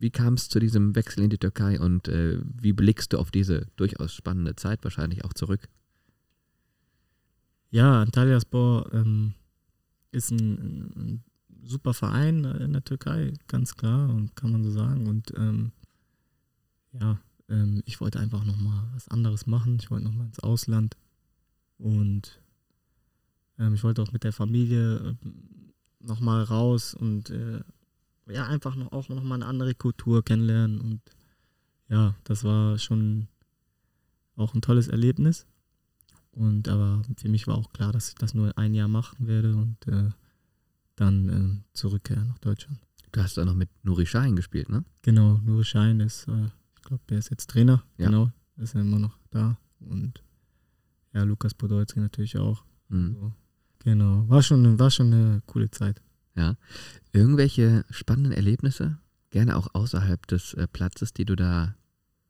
wie kam es zu diesem Wechsel in die Türkei und äh, wie blickst du auf diese durchaus spannende Zeit wahrscheinlich auch zurück? Ja, Antalyaspor ähm, ist ein, ein, super Verein in der Türkei, ganz klar, und kann man so sagen. Und ähm, ja, ähm, ich wollte einfach nochmal was anderes machen. Ich wollte nochmal ins Ausland und ähm, ich wollte auch mit der Familie äh, nochmal raus und äh, ja, einfach noch, auch noch mal eine andere Kultur kennenlernen. Und ja, das war schon auch ein tolles Erlebnis. Und aber für mich war auch klar, dass ich das nur ein Jahr machen werde und äh, dann äh, zurückkehren nach Deutschland. Du hast da noch mit Nuri Schein gespielt, ne? Genau, Nuri Schein ist, äh, ich glaube, der ist jetzt Trainer. Ja. Genau, ist ja immer noch da. Und ja, Lukas Podolski natürlich auch. Mhm. Also, genau, war schon, war schon eine coole Zeit. Ja. Irgendwelche spannenden Erlebnisse, gerne auch außerhalb des äh, Platzes, die du da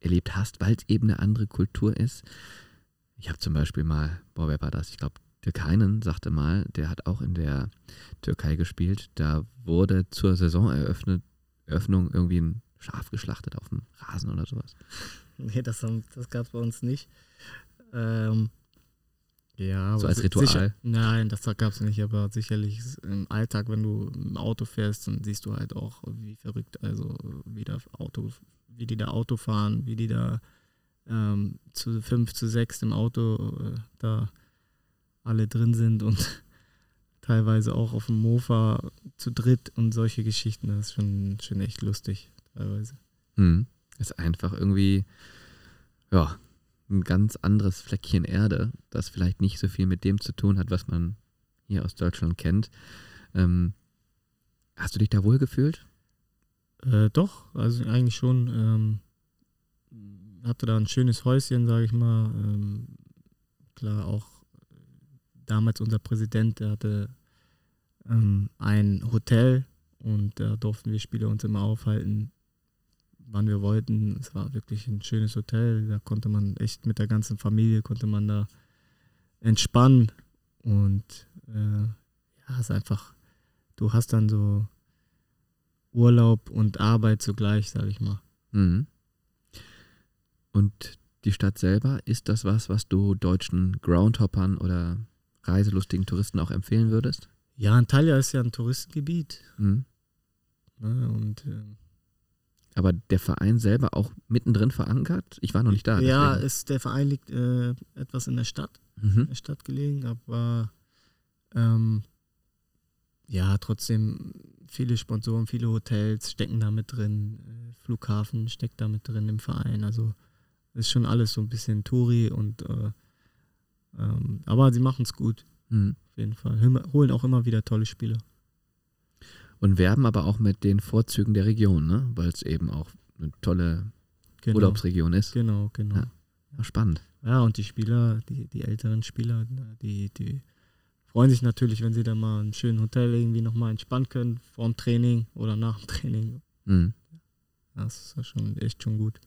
erlebt hast, weil es eben eine andere Kultur ist. Ich habe zum Beispiel mal, boah, wer war das? Ich glaube, Türkeinen sagte mal, der hat auch in der Türkei gespielt. Da wurde zur Saisoneröffnung irgendwie ein Schaf geschlachtet auf dem Rasen oder sowas. Nee, das, das gab es bei uns nicht. Ähm, ja, so als Ritual? Sicher, nein, das gab es nicht, aber sicherlich im Alltag, wenn du im Auto fährst, dann siehst du halt auch, wie verrückt, also wie, das Auto, wie die da Auto fahren, wie die da ähm, zu fünf, zu sechs im Auto äh, da alle drin sind und teilweise auch auf dem Mofa zu dritt und solche Geschichten, das ist schon, schon echt lustig teilweise. Hm. Ist einfach irgendwie, ja, ein ganz anderes Fleckchen Erde, das vielleicht nicht so viel mit dem zu tun hat, was man hier aus Deutschland kennt. Ähm, hast du dich da wohl gefühlt? Äh, doch, also eigentlich schon. Ähm, hatte da ein schönes Häuschen, sage ich mal. Ähm, klar, auch damals unser Präsident, der hatte ähm, ein Hotel und da durften wir Spieler uns immer aufhalten wann wir wollten. Es war wirklich ein schönes Hotel. Da konnte man echt mit der ganzen Familie konnte man da entspannen und äh, ja, es ist einfach. Du hast dann so Urlaub und Arbeit zugleich, sage ich mal. Mhm. Und die Stadt selber, ist das was, was du deutschen Groundhoppern oder reiselustigen Touristen auch empfehlen würdest? Ja, Antalya ist ja ein Touristengebiet. Mhm. Ne, und äh, aber der Verein selber auch mittendrin verankert? Ich war noch nicht da. Ja, ist, der Verein liegt äh, etwas in der Stadt, mhm. in der Stadt gelegen, aber ähm, ja, trotzdem viele Sponsoren, viele Hotels stecken da mit drin, äh, Flughafen steckt da mit drin im Verein. Also ist schon alles so ein bisschen Touri und äh, ähm, aber sie machen es gut. Mhm. Auf jeden Fall. Holen auch immer wieder tolle Spieler und werben aber auch mit den Vorzügen der Region, ne? weil es eben auch eine tolle genau. Urlaubsregion ist. Genau, genau. Ja, spannend. Ja, und die Spieler, die, die älteren Spieler, die, die freuen sich natürlich, wenn sie dann mal im schönen Hotel irgendwie nochmal entspannen können, vor dem Training oder nach dem Training. Mhm. Das ist schon echt schon gut.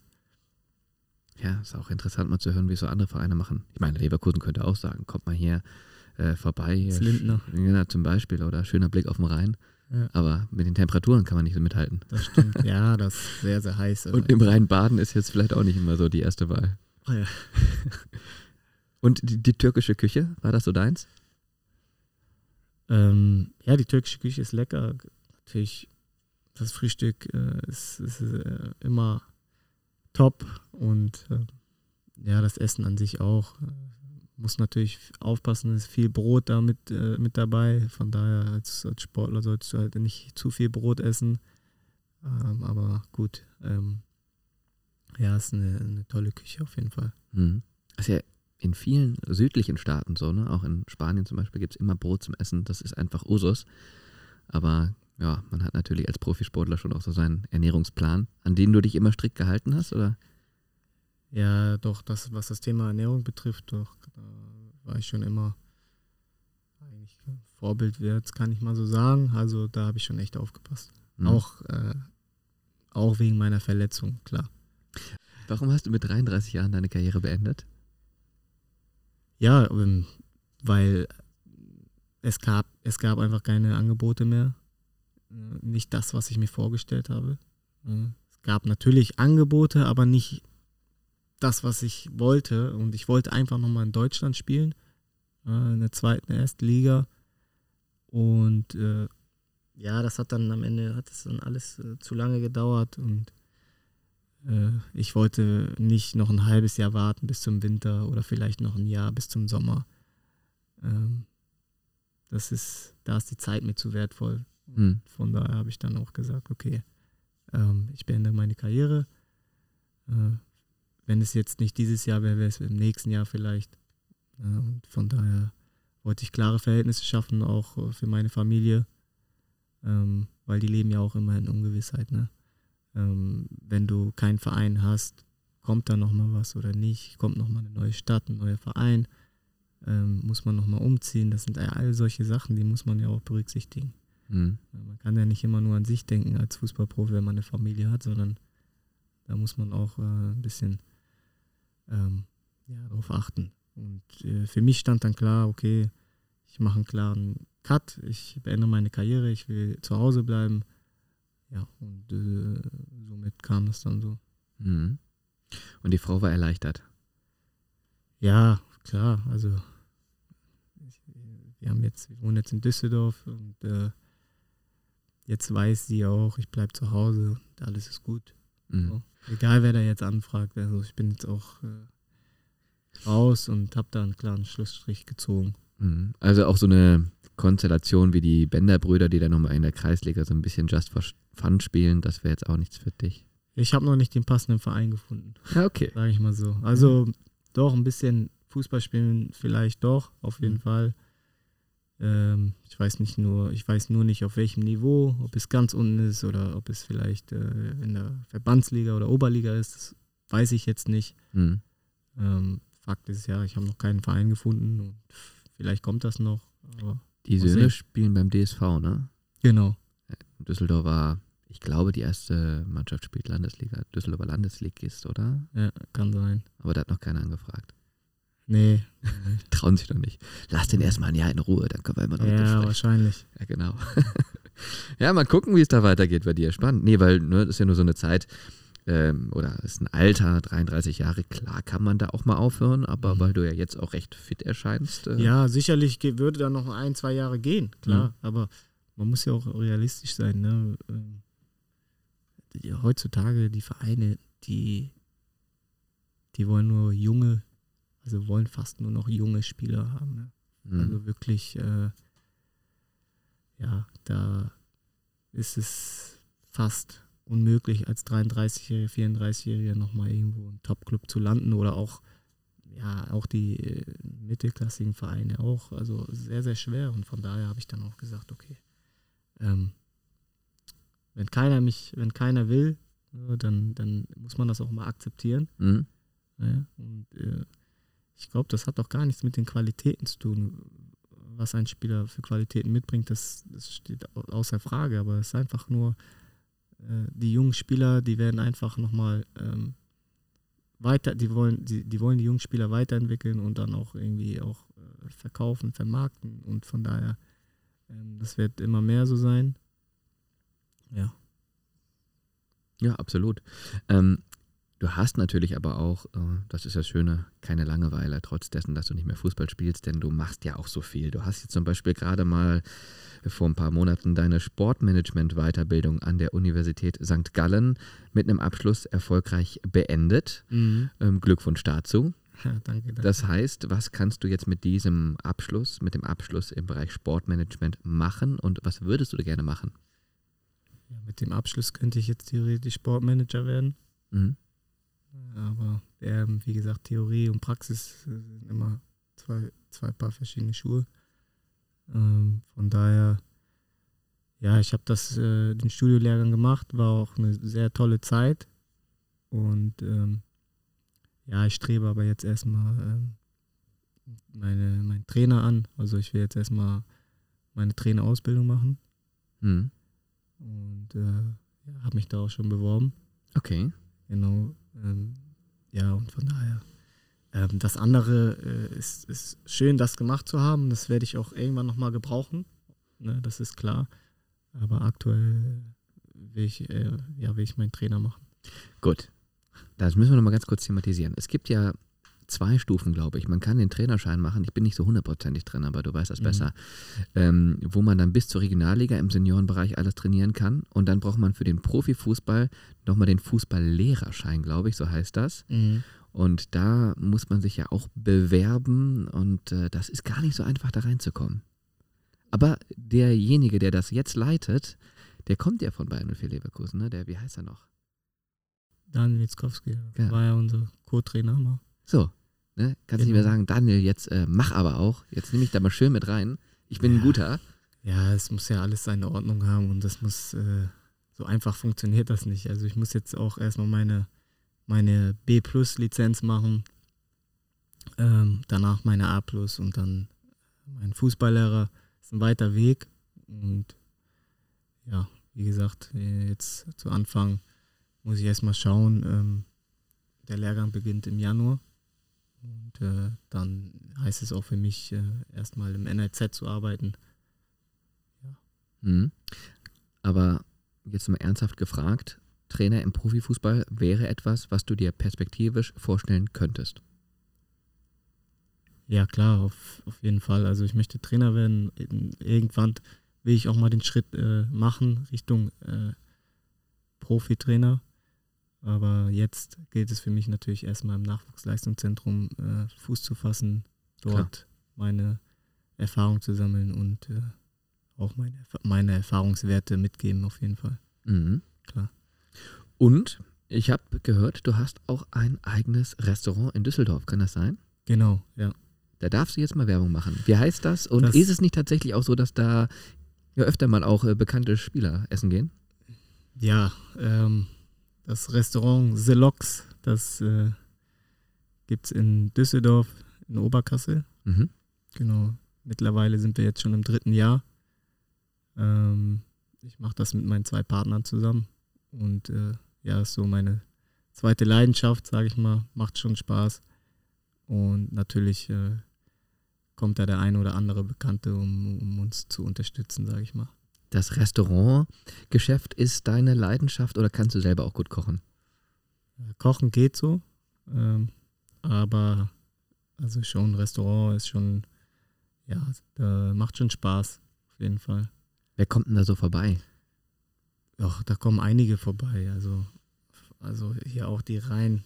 Ja, ist auch interessant mal zu hören, wie so andere Vereine machen. Ich meine, Leverkusen könnte auch sagen, kommt mal hier äh, vorbei. Das Lindner. Ja, zum Beispiel. Oder schöner Blick auf den Rhein. Aber mit den Temperaturen kann man nicht so mithalten. Das stimmt. Ja, das ist sehr, sehr heiß. Und im Rhein-Baden ist jetzt vielleicht auch nicht immer so die erste Wahl. Oh ja. Und die, die, türkische Küche, war das so deins? Ähm, ja, die türkische Küche ist lecker. Natürlich, das Frühstück äh, ist, ist äh, immer top und äh, ja, das Essen an sich auch muss natürlich aufpassen, ist viel Brot da mit, äh, mit dabei. Von daher als, als, Sportler solltest du halt nicht zu viel Brot essen. Ähm, aber gut, ähm, ja, ist eine, eine, tolle Küche auf jeden Fall. Mhm. Also ja in vielen südlichen Staaten so, ne? Auch in Spanien zum Beispiel gibt es immer Brot zum Essen. Das ist einfach Usus. Aber ja, man hat natürlich als Profisportler schon auch so seinen Ernährungsplan, an den du dich immer strikt gehalten hast, oder? Ja, doch, das, was das Thema Ernährung betrifft, doch, da war ich schon immer eigentlich Vorbildwert, kann ich mal so sagen. Also da habe ich schon echt aufgepasst. Mhm. Auch, äh, auch wegen meiner Verletzung, klar. Warum hast du mit 33 Jahren deine Karriere beendet? Ja, ähm, weil es gab, es gab einfach keine Angebote mehr. Äh, nicht das, was ich mir vorgestellt habe. Äh, es gab natürlich Angebote, aber nicht das, was ich wollte. Und ich wollte einfach nochmal in Deutschland spielen, äh, in der zweiten ersten Liga. Und äh, ja, das hat dann am Ende hat es dann alles äh, zu lange gedauert und äh, ich wollte nicht noch ein halbes Jahr warten bis zum Winter oder vielleicht noch ein Jahr bis zum Sommer. Ähm, das ist, da ist die Zeit mir zu wertvoll. Mhm. Von daher habe ich dann auch gesagt, okay, ähm, ich beende meine Karriere. Äh, wenn es jetzt nicht dieses Jahr wäre, wäre es im nächsten Jahr vielleicht. Ja, und von daher wollte ich klare Verhältnisse schaffen, auch äh, für meine Familie, ähm, weil die leben ja auch immer in Ungewissheit. Ne? Ähm, wenn du keinen Verein hast, kommt da nochmal was oder nicht, kommt nochmal eine neue Stadt, ein neuer Verein, ähm, muss man nochmal umziehen. Das sind all solche Sachen, die muss man ja auch berücksichtigen. Mhm. Man kann ja nicht immer nur an sich denken als Fußballprofi, wenn man eine Familie hat, sondern da muss man auch äh, ein bisschen ähm, ja, darauf achten. Und äh, für mich stand dann klar, okay, ich mache einen klaren Cut, ich beende meine Karriere, ich will zu Hause bleiben. Ja, und äh, somit kam es dann so. Mhm. Und die Frau war erleichtert. Ja, klar, also wir haben jetzt, wir wohnen jetzt in Düsseldorf und äh, jetzt weiß sie auch, ich bleibe zu Hause und alles ist gut. Mhm. So. Egal, wer da jetzt anfragt. Also ich bin jetzt auch äh, raus und habe da einen klaren Schlussstrich gezogen. Mhm. Also auch so eine Konstellation wie die Bender-Brüder, die da nochmal in der Kreisliga so ein bisschen Just for Fun spielen, das wäre jetzt auch nichts für dich. Ich habe noch nicht den passenden Verein gefunden. Ja, okay. Sage ich mal so. Also doch ein bisschen Fußball spielen vielleicht doch, auf jeden mhm. Fall. Ähm, ich weiß nicht nur, ich weiß nur nicht auf welchem Niveau, ob es ganz unten ist oder ob es vielleicht äh, in der Verbandsliga oder Oberliga ist, das weiß ich jetzt nicht. Mhm. Ähm, Fakt ist ja, ich habe noch keinen Verein gefunden und vielleicht kommt das noch. die Söhne spielen beim DSV, ne? Genau. Düsseldorf war, ich glaube, die erste Mannschaft spielt Landesliga, Düsseldorfer Landesligist, oder? Ja, kann sein. Aber da hat noch keiner angefragt. Nee. Trauen sich doch nicht. Lass den erstmal ein Jahr in Ruhe, dann können wir immer noch Ja, wahrscheinlich. Ja, genau. ja, mal gucken, wie es da weitergeht bei dir. Spannend. Nee, weil ne, das ist ja nur so eine Zeit, ähm, oder ist ein Alter, 33 Jahre, klar kann man da auch mal aufhören, aber mhm. weil du ja jetzt auch recht fit erscheinst. Äh ja, sicherlich würde da noch ein, zwei Jahre gehen, klar, mhm. aber man muss ja auch realistisch sein. Ne? Ähm, heutzutage die Vereine, die, die wollen nur junge also wollen fast nur noch junge Spieler haben. Ne? Mhm. Also wirklich, äh, ja, da ist es fast unmöglich, als 33-Jähriger, 34-Jähriger nochmal irgendwo im Top-Club zu landen oder auch, ja, auch die äh, mittelklassigen Vereine auch. Also sehr, sehr schwer und von daher habe ich dann auch gesagt, okay, ähm, wenn keiner mich, wenn keiner will, dann, dann muss man das auch mal akzeptieren. Mhm. Ja, und äh, ich glaube, das hat auch gar nichts mit den Qualitäten zu tun. Was ein Spieler für Qualitäten mitbringt, das, das steht außer Frage. Aber es ist einfach nur, äh, die jungen Spieler, die werden einfach nochmal ähm, weiter, die wollen, die, die wollen die jungen Spieler weiterentwickeln und dann auch irgendwie auch äh, verkaufen, vermarkten. Und von daher, ähm, das wird immer mehr so sein. Ja. Ja, absolut. Ähm, Du hast natürlich aber auch, äh, das ist das Schöne, keine Langeweile, trotz dessen, dass du nicht mehr Fußball spielst, denn du machst ja auch so viel. Du hast jetzt zum Beispiel gerade mal vor ein paar Monaten deine Sportmanagement-Weiterbildung an der Universität St. Gallen mit einem Abschluss erfolgreich beendet. Mhm. Ähm, Glückwunsch dazu. Ja, danke, danke. Das heißt, was kannst du jetzt mit diesem Abschluss, mit dem Abschluss im Bereich Sportmanagement machen und was würdest du da gerne machen? Ja, mit dem Abschluss könnte ich jetzt theoretisch Sportmanager werden. Mhm. Aber ähm, wie gesagt, Theorie und Praxis sind immer zwei, zwei Paar verschiedene Schuhe. Ähm, von daher, ja, ich habe das, äh, den Studiolehrgang gemacht, war auch eine sehr tolle Zeit. Und ähm, ja, ich strebe aber jetzt erstmal ähm, meine, meinen Trainer an. Also ich will jetzt erstmal meine Trainerausbildung machen. Mhm. Und äh, ja, habe mich da auch schon beworben. Okay. Genau. Ähm, ja, und von daher. Ähm, das andere äh, ist, ist schön, das gemacht zu haben. Das werde ich auch irgendwann nochmal gebrauchen. Ne, das ist klar. Aber aktuell will ich, äh, ja, will ich meinen Trainer machen. Gut. Das müssen wir nochmal ganz kurz thematisieren. Es gibt ja zwei Stufen, glaube ich. Man kann den Trainerschein machen. Ich bin nicht so hundertprozentig drin, aber du weißt das Mhm. besser. Ähm, wo man dann bis zur Regionalliga im Seniorenbereich alles trainieren kann. Und dann braucht man für den Profifußball nochmal den Fußballlehrerschein, glaube ich, so heißt das. Und da muss man sich ja auch bewerben und äh, das ist gar nicht so einfach, da reinzukommen. Aber derjenige, der das jetzt leitet, der kommt ja von Bayern 04 Leverkusen, ne? Der, wie heißt er noch? Dan Witzkowski Ja. war ja unser Co-Trainer. So, ne? Kannst nicht Genau. mehr sagen, Daniel, jetzt äh, mach aber auch. Jetzt nehme ich da mal schön mit rein. Ich bin ein Ja. guter. Ja, es muss ja alles seine Ordnung haben und das muss, äh, so einfach funktioniert das nicht. Also ich muss jetzt auch erstmal meine, meine B-Plus-Lizenz machen, ähm, danach meine A Plus und dann mein Fußballlehrer. ist ein weiter Weg und ja, wie gesagt, äh, jetzt zu Anfang muss ich erstmal schauen. Ähm, der Lehrgang beginnt im Januar und äh, dann heißt es auch für mich, äh, erstmal im NLZ zu arbeiten. Mhm. Aber jetzt mal ernsthaft gefragt, Trainer im Profifußball wäre etwas, was du dir perspektivisch vorstellen könntest. Ja, klar, auf, auf jeden Fall. Also ich möchte Trainer werden. Irgendwann will ich auch mal den Schritt äh, machen Richtung äh, Profitrainer. Aber jetzt gilt es für mich natürlich erstmal im Nachwuchsleistungszentrum äh, Fuß zu fassen, dort meine Erfahrung zu sammeln und äh, auch meine, meine Erfahrungswerte mitgeben auf jeden Fall. Mhm. Klar. Und ich habe gehört, du hast auch ein eigenes Restaurant in Düsseldorf. Kann das sein? Genau, ja. Da darfst du jetzt mal Werbung machen. Wie heißt das? Und Das- ist es nicht tatsächlich auch so, dass da ja öfter mal auch äh, bekannte Spieler essen gehen? Ja, ähm, das Restaurant The Lox, das äh, gibt es in Düsseldorf, in Oberkassel. Mhm. Genau. Mittlerweile sind wir jetzt schon im dritten Jahr. Ähm, ich mache das mit meinen zwei Partnern zusammen. Und äh, ja, ist so meine zweite Leidenschaft, sage ich mal. Macht schon Spaß. Und natürlich äh, kommt da der ein oder andere Bekannte, um, um uns zu unterstützen, sage ich mal. Das Restaurantgeschäft ist deine Leidenschaft oder kannst du selber auch gut kochen? Kochen geht so, ähm, aber also schon Restaurant ist schon, ja, da macht schon Spaß, auf jeden Fall. Wer kommt denn da so vorbei? Doch, da kommen einige vorbei, also, also hier auch die Rhein,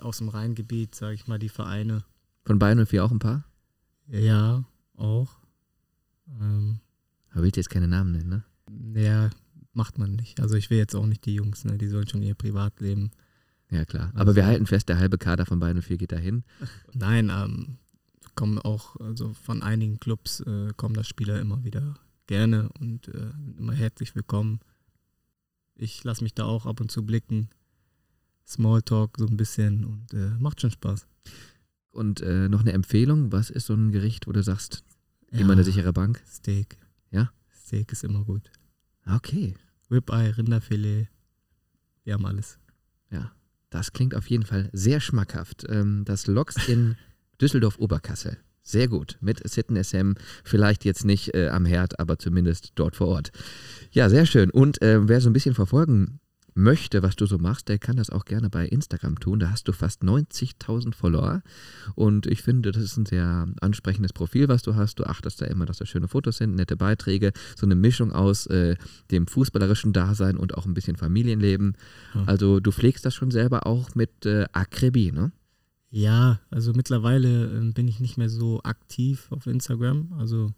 aus dem Rheingebiet, sage ich mal, die Vereine. Von Bayern 04 auch ein paar? Ja, auch. Ähm, Aber willst du jetzt keine Namen nennen, ne? ja, macht man nicht. Also ich will jetzt auch nicht die Jungs, ne, die sollen schon ihr Privatleben. Ja, klar. Also- Aber wir halten fest, der halbe Kader von Bayern 04 geht dahin. Nein, ähm, kommen auch, also von einigen Clubs äh, kommen da Spieler immer wieder gerne und äh, immer herzlich willkommen. Ich lasse mich da auch ab und zu blicken. Smalltalk so ein bisschen und äh, macht schon Spaß. Und äh, noch eine Empfehlung, was ist so ein Gericht, wo du sagst, immer eine sichere Bank? Steak. Ja? Steak ist immer gut. Okay. Ribeye, Rinderfilet, wir haben alles. Ja, das klingt auf jeden Fall sehr schmackhaft. Ähm, das Loks in Düsseldorf-Oberkassel. Sehr gut. Mit Sitten SM. Vielleicht jetzt nicht äh, am Herd, aber zumindest dort vor Ort. Ja, sehr schön. Und äh, wer so ein bisschen verfolgen möchte, was du so machst, der kann das auch gerne bei Instagram tun. Da hast du fast 90.000 Follower. Und ich finde, das ist ein sehr ansprechendes Profil, was du hast. Du achtest da immer, dass da schöne Fotos sind, nette Beiträge. So eine Mischung aus äh, dem fußballerischen Dasein und auch ein bisschen Familienleben. Ja. Also du pflegst das schon selber auch mit äh, Akribie, ne? Ja, also mittlerweile ähm, bin ich nicht mehr so aktiv auf Instagram. Also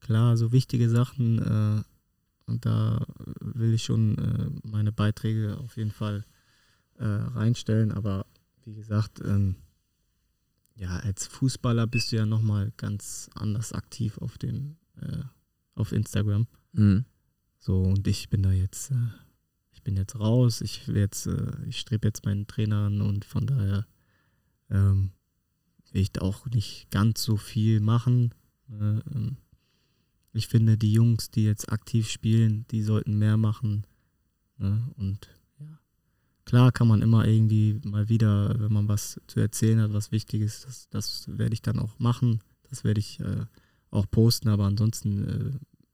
klar, so wichtige Sachen äh, und da will ich schon äh, meine Beiträge auf jeden Fall äh, reinstellen. Aber wie gesagt, ähm, ja, als Fußballer bist du ja nochmal ganz anders aktiv auf dem, äh, auf Instagram. Mhm. So, und ich bin da jetzt, äh, ich bin jetzt raus, ich will jetzt, äh, ich strebe jetzt meinen Trainer an und von daher ähm, will ich da auch nicht ganz so viel machen. Äh, ähm, ich finde, die Jungs, die jetzt aktiv spielen, die sollten mehr machen. Ne? Und ja, klar kann man immer irgendwie mal wieder, wenn man was zu erzählen hat, was wichtig ist, das, das werde ich dann auch machen. Das werde ich äh, auch posten, aber ansonsten, äh,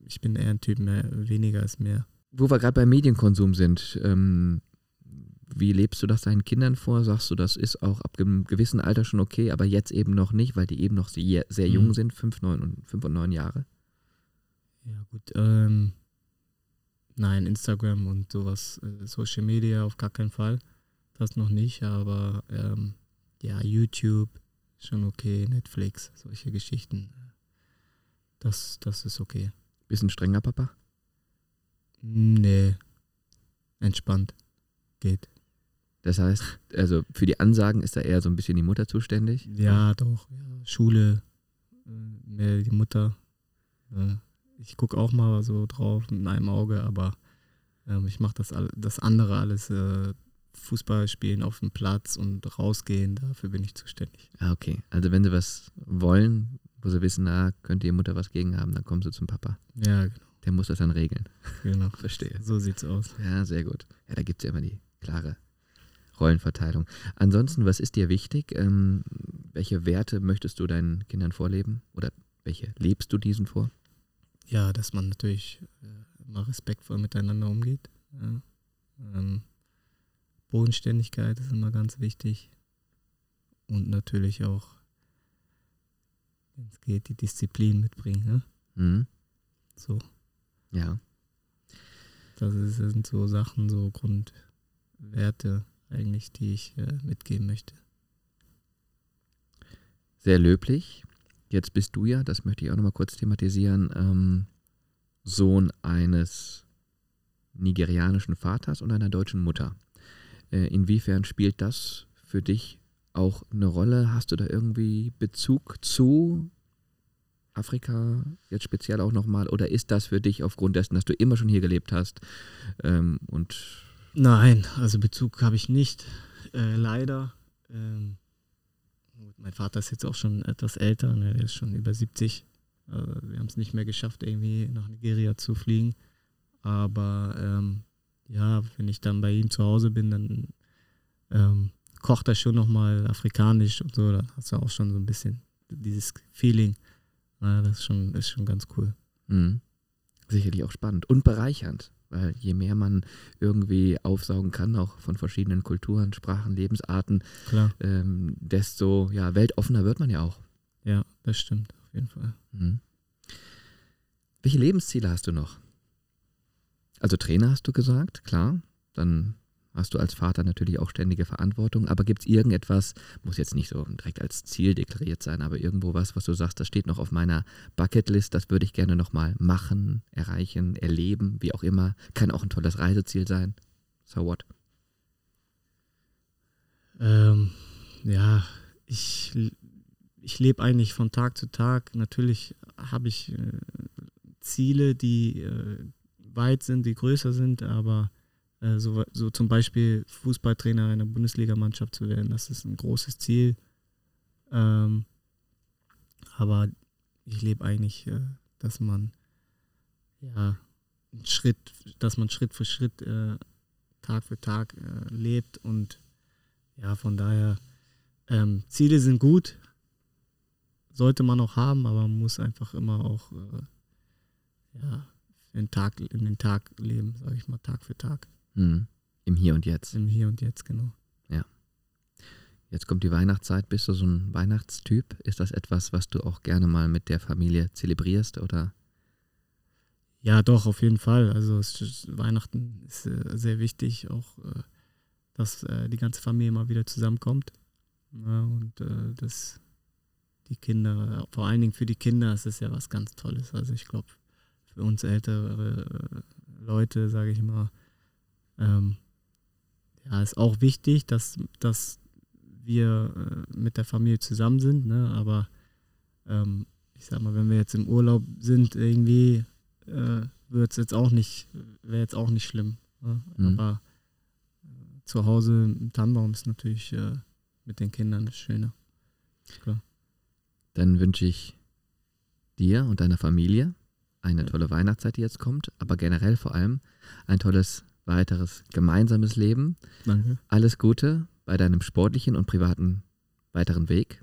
ich bin eher ein Typ, mehr, weniger ist mehr. Wo wir gerade beim Medienkonsum sind, ähm, wie lebst du das deinen Kindern vor? Sagst du, das ist auch ab einem gewissen Alter schon okay, aber jetzt eben noch nicht, weil die eben noch sehr, sehr jung Mhm. sind, fünf, neun und fünf und neun Jahre? Ja, gut. Ähm, nein, Instagram und sowas, äh, Social Media auf gar keinen Fall. Das noch nicht, aber ähm, ja, YouTube schon okay, Netflix, solche Geschichten. Das, das ist okay. Bisschen strenger, Papa? Nee, entspannt. Geht. Das heißt, also für die Ansagen ist da eher so ein bisschen die Mutter zuständig? Ja, doch. Ja. Schule, äh, mehr die Mutter. Äh, ich gucke auch mal so drauf mit einem Auge, aber ähm, ich mache das, das andere alles. Äh, Fußball spielen auf dem Platz und rausgehen, dafür bin ich zuständig. Ah, okay. Also wenn sie was wollen, wo sie wissen, na, könnte ihr Mutter was gegen haben, dann kommen sie zum Papa. Ja, genau. Der muss das dann regeln. genau. Verstehe. So sieht's aus. Ja, sehr gut. Ja, da gibt es ja immer die klare Rollenverteilung. Ansonsten, was ist dir wichtig? Ähm, welche Werte möchtest du deinen Kindern vorleben? Oder welche lebst du diesen vor? Ja, dass man natürlich äh, immer respektvoll miteinander umgeht. Ja. Ähm, Bodenständigkeit ist immer ganz wichtig. Und natürlich auch, wenn es geht, die Disziplin mitbringen. Ne? Mhm. So, Ja. das, ist, das sind so Sachen, so Grundwerte eigentlich, die ich äh, mitgeben möchte. Sehr löblich. Jetzt bist du ja, das möchte ich auch nochmal kurz thematisieren, ähm, Sohn eines nigerianischen Vaters und einer deutschen Mutter. Äh, inwiefern spielt das für dich auch eine Rolle? Hast du da irgendwie Bezug zu Afrika jetzt speziell auch nochmal? Oder ist das für dich aufgrund dessen, dass du immer schon hier gelebt hast ähm, und Nein, also Bezug habe ich nicht, äh, leider. Ähm, mein Vater ist jetzt auch schon etwas älter, ne, der ist schon über 70. Äh, wir haben es nicht mehr geschafft, irgendwie nach Nigeria zu fliegen. Aber ähm, ja, wenn ich dann bei ihm zu Hause bin, dann ähm, kocht er schon nochmal afrikanisch und so. Dann hast du auch schon so ein bisschen dieses Feeling. Ja, das ist schon, ist schon ganz cool. Mhm. Sicherlich auch spannend und bereichernd, weil je mehr man irgendwie aufsaugen kann, auch von verschiedenen Kulturen, Sprachen, Lebensarten, ähm, desto ja, weltoffener wird man ja auch. ja, das stimmt, auf jeden Fall. Mhm. Welche Lebensziele hast du noch? Also Trainer hast du gesagt, klar. Dann hast du als Vater natürlich auch ständige Verantwortung. Aber gibt es irgendetwas, muss jetzt nicht so direkt als Ziel deklariert sein, aber irgendwo was, was du sagst, das steht noch auf meiner Bucketlist, das würde ich gerne nochmal machen, erreichen, erleben, wie auch immer. Kann auch ein tolles Reiseziel sein. So what? Ähm, ja, ich, ich lebe eigentlich von Tag zu Tag. Natürlich habe ich äh, Ziele, die äh, weit sind, die größer sind, aber so, so zum Beispiel Fußballtrainer einer Bundesligamannschaft zu werden, das ist ein großes Ziel. Ähm, aber ich lebe eigentlich, äh, dass man ja Schritt, dass man Schritt für Schritt, äh, Tag für Tag äh, lebt und ja, von daher, ähm, Ziele sind gut, sollte man auch haben, aber man muss einfach immer auch äh, ja, den Tag, in den Tag leben, sage ich mal, Tag für Tag. Hm. Im Hier und Jetzt. Im Hier und Jetzt, genau. Jetzt kommt die Weihnachtszeit. Bist du so ein Weihnachtstyp? Ist das etwas, was du auch gerne mal mit der Familie zelebrierst oder? Ja, doch, auf jeden Fall. Also ist- Weihnachten ist äh, sehr wichtig, auch äh, dass äh, die ganze Familie mal wieder zusammenkommt. Ja, und äh, dass die Kinder, vor allen Dingen für die Kinder, ist es ja was ganz Tolles. Also ich glaube, für uns ältere äh, Leute, sage ich mal, ähm, ja, ist auch wichtig, dass, dass wir äh, mit der Familie zusammen sind, ne? aber ähm, ich sag mal, wenn wir jetzt im Urlaub sind, irgendwie äh, wird es jetzt auch nicht, wäre jetzt auch nicht schlimm. Ne? Mhm. Aber äh, zu Hause im Tannenbaum ist natürlich äh, mit den Kindern das Schöne. Klar. Dann wünsche ich dir und deiner Familie eine tolle Weihnachtszeit, die jetzt kommt, aber generell vor allem ein tolles weiteres gemeinsames Leben. Danke. Alles Gute bei deinem sportlichen und privaten weiteren Weg.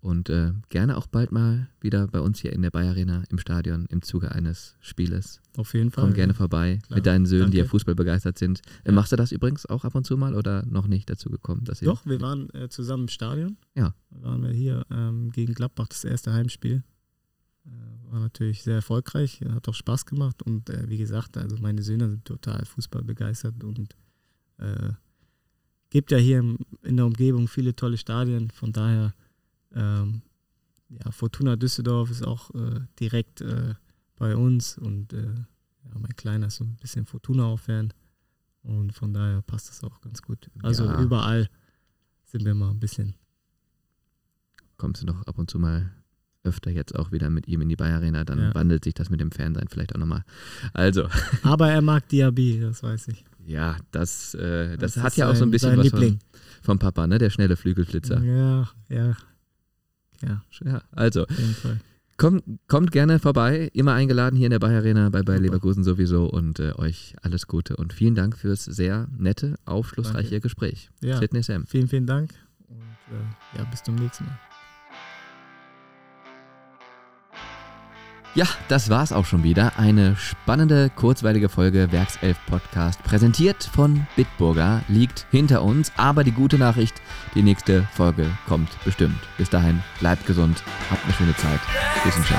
Und äh, gerne auch bald mal wieder bei uns hier in der Bayer Arena im Stadion im Zuge eines Spieles. Auf jeden Fall. Komm gerne vorbei Klar. mit deinen Söhnen, Danke. die ja Fußball begeistert sind. Ja. Machst du das übrigens auch ab und zu mal oder noch nicht dazu gekommen? Dass Doch, wir waren äh, zusammen im Stadion. Ja. Da waren wir hier ähm, gegen Gladbach, das erste Heimspiel. Äh, war natürlich sehr erfolgreich, hat auch Spaß gemacht und äh, wie gesagt, also meine Söhne sind total Fußball begeistert und äh, gibt ja hier in der Umgebung viele tolle Stadien, von daher ähm, ja, Fortuna Düsseldorf ist auch äh, direkt äh, bei uns und äh, ja, mein Kleiner ist so ein bisschen Fortuna auch Fan und von daher passt das auch ganz gut. Also ja. überall sind wir mal ein bisschen. Kommst du noch ab und zu mal öfter jetzt auch wieder mit ihm in die Bayer Arena, dann ja. wandelt sich das mit dem Fansein vielleicht auch nochmal. Also. Aber er mag Diaby, das weiß ich. Ja, das, äh, das, das hat ja auch so ein bisschen was von, vom Papa, ne? Der schnelle Flügelflitzer. Ja, ja. Ja, ja also. Kommt, kommt gerne vorbei, immer eingeladen hier in der Bayer Arena bei Bayer Leverkusen sowieso und äh, euch alles Gute und vielen Dank fürs sehr nette, aufschlussreiche Danke. Gespräch. Ja. Vielen, vielen Dank und äh, ja, bis zum nächsten Mal. Ja, das war's auch schon wieder. Eine spannende, kurzweilige Folge Werkself Podcast, präsentiert von Bitburger, liegt hinter uns. Aber die gute Nachricht, die nächste Folge kommt bestimmt. Bis dahin, bleibt gesund, habt eine schöne Zeit. Bis und ciao.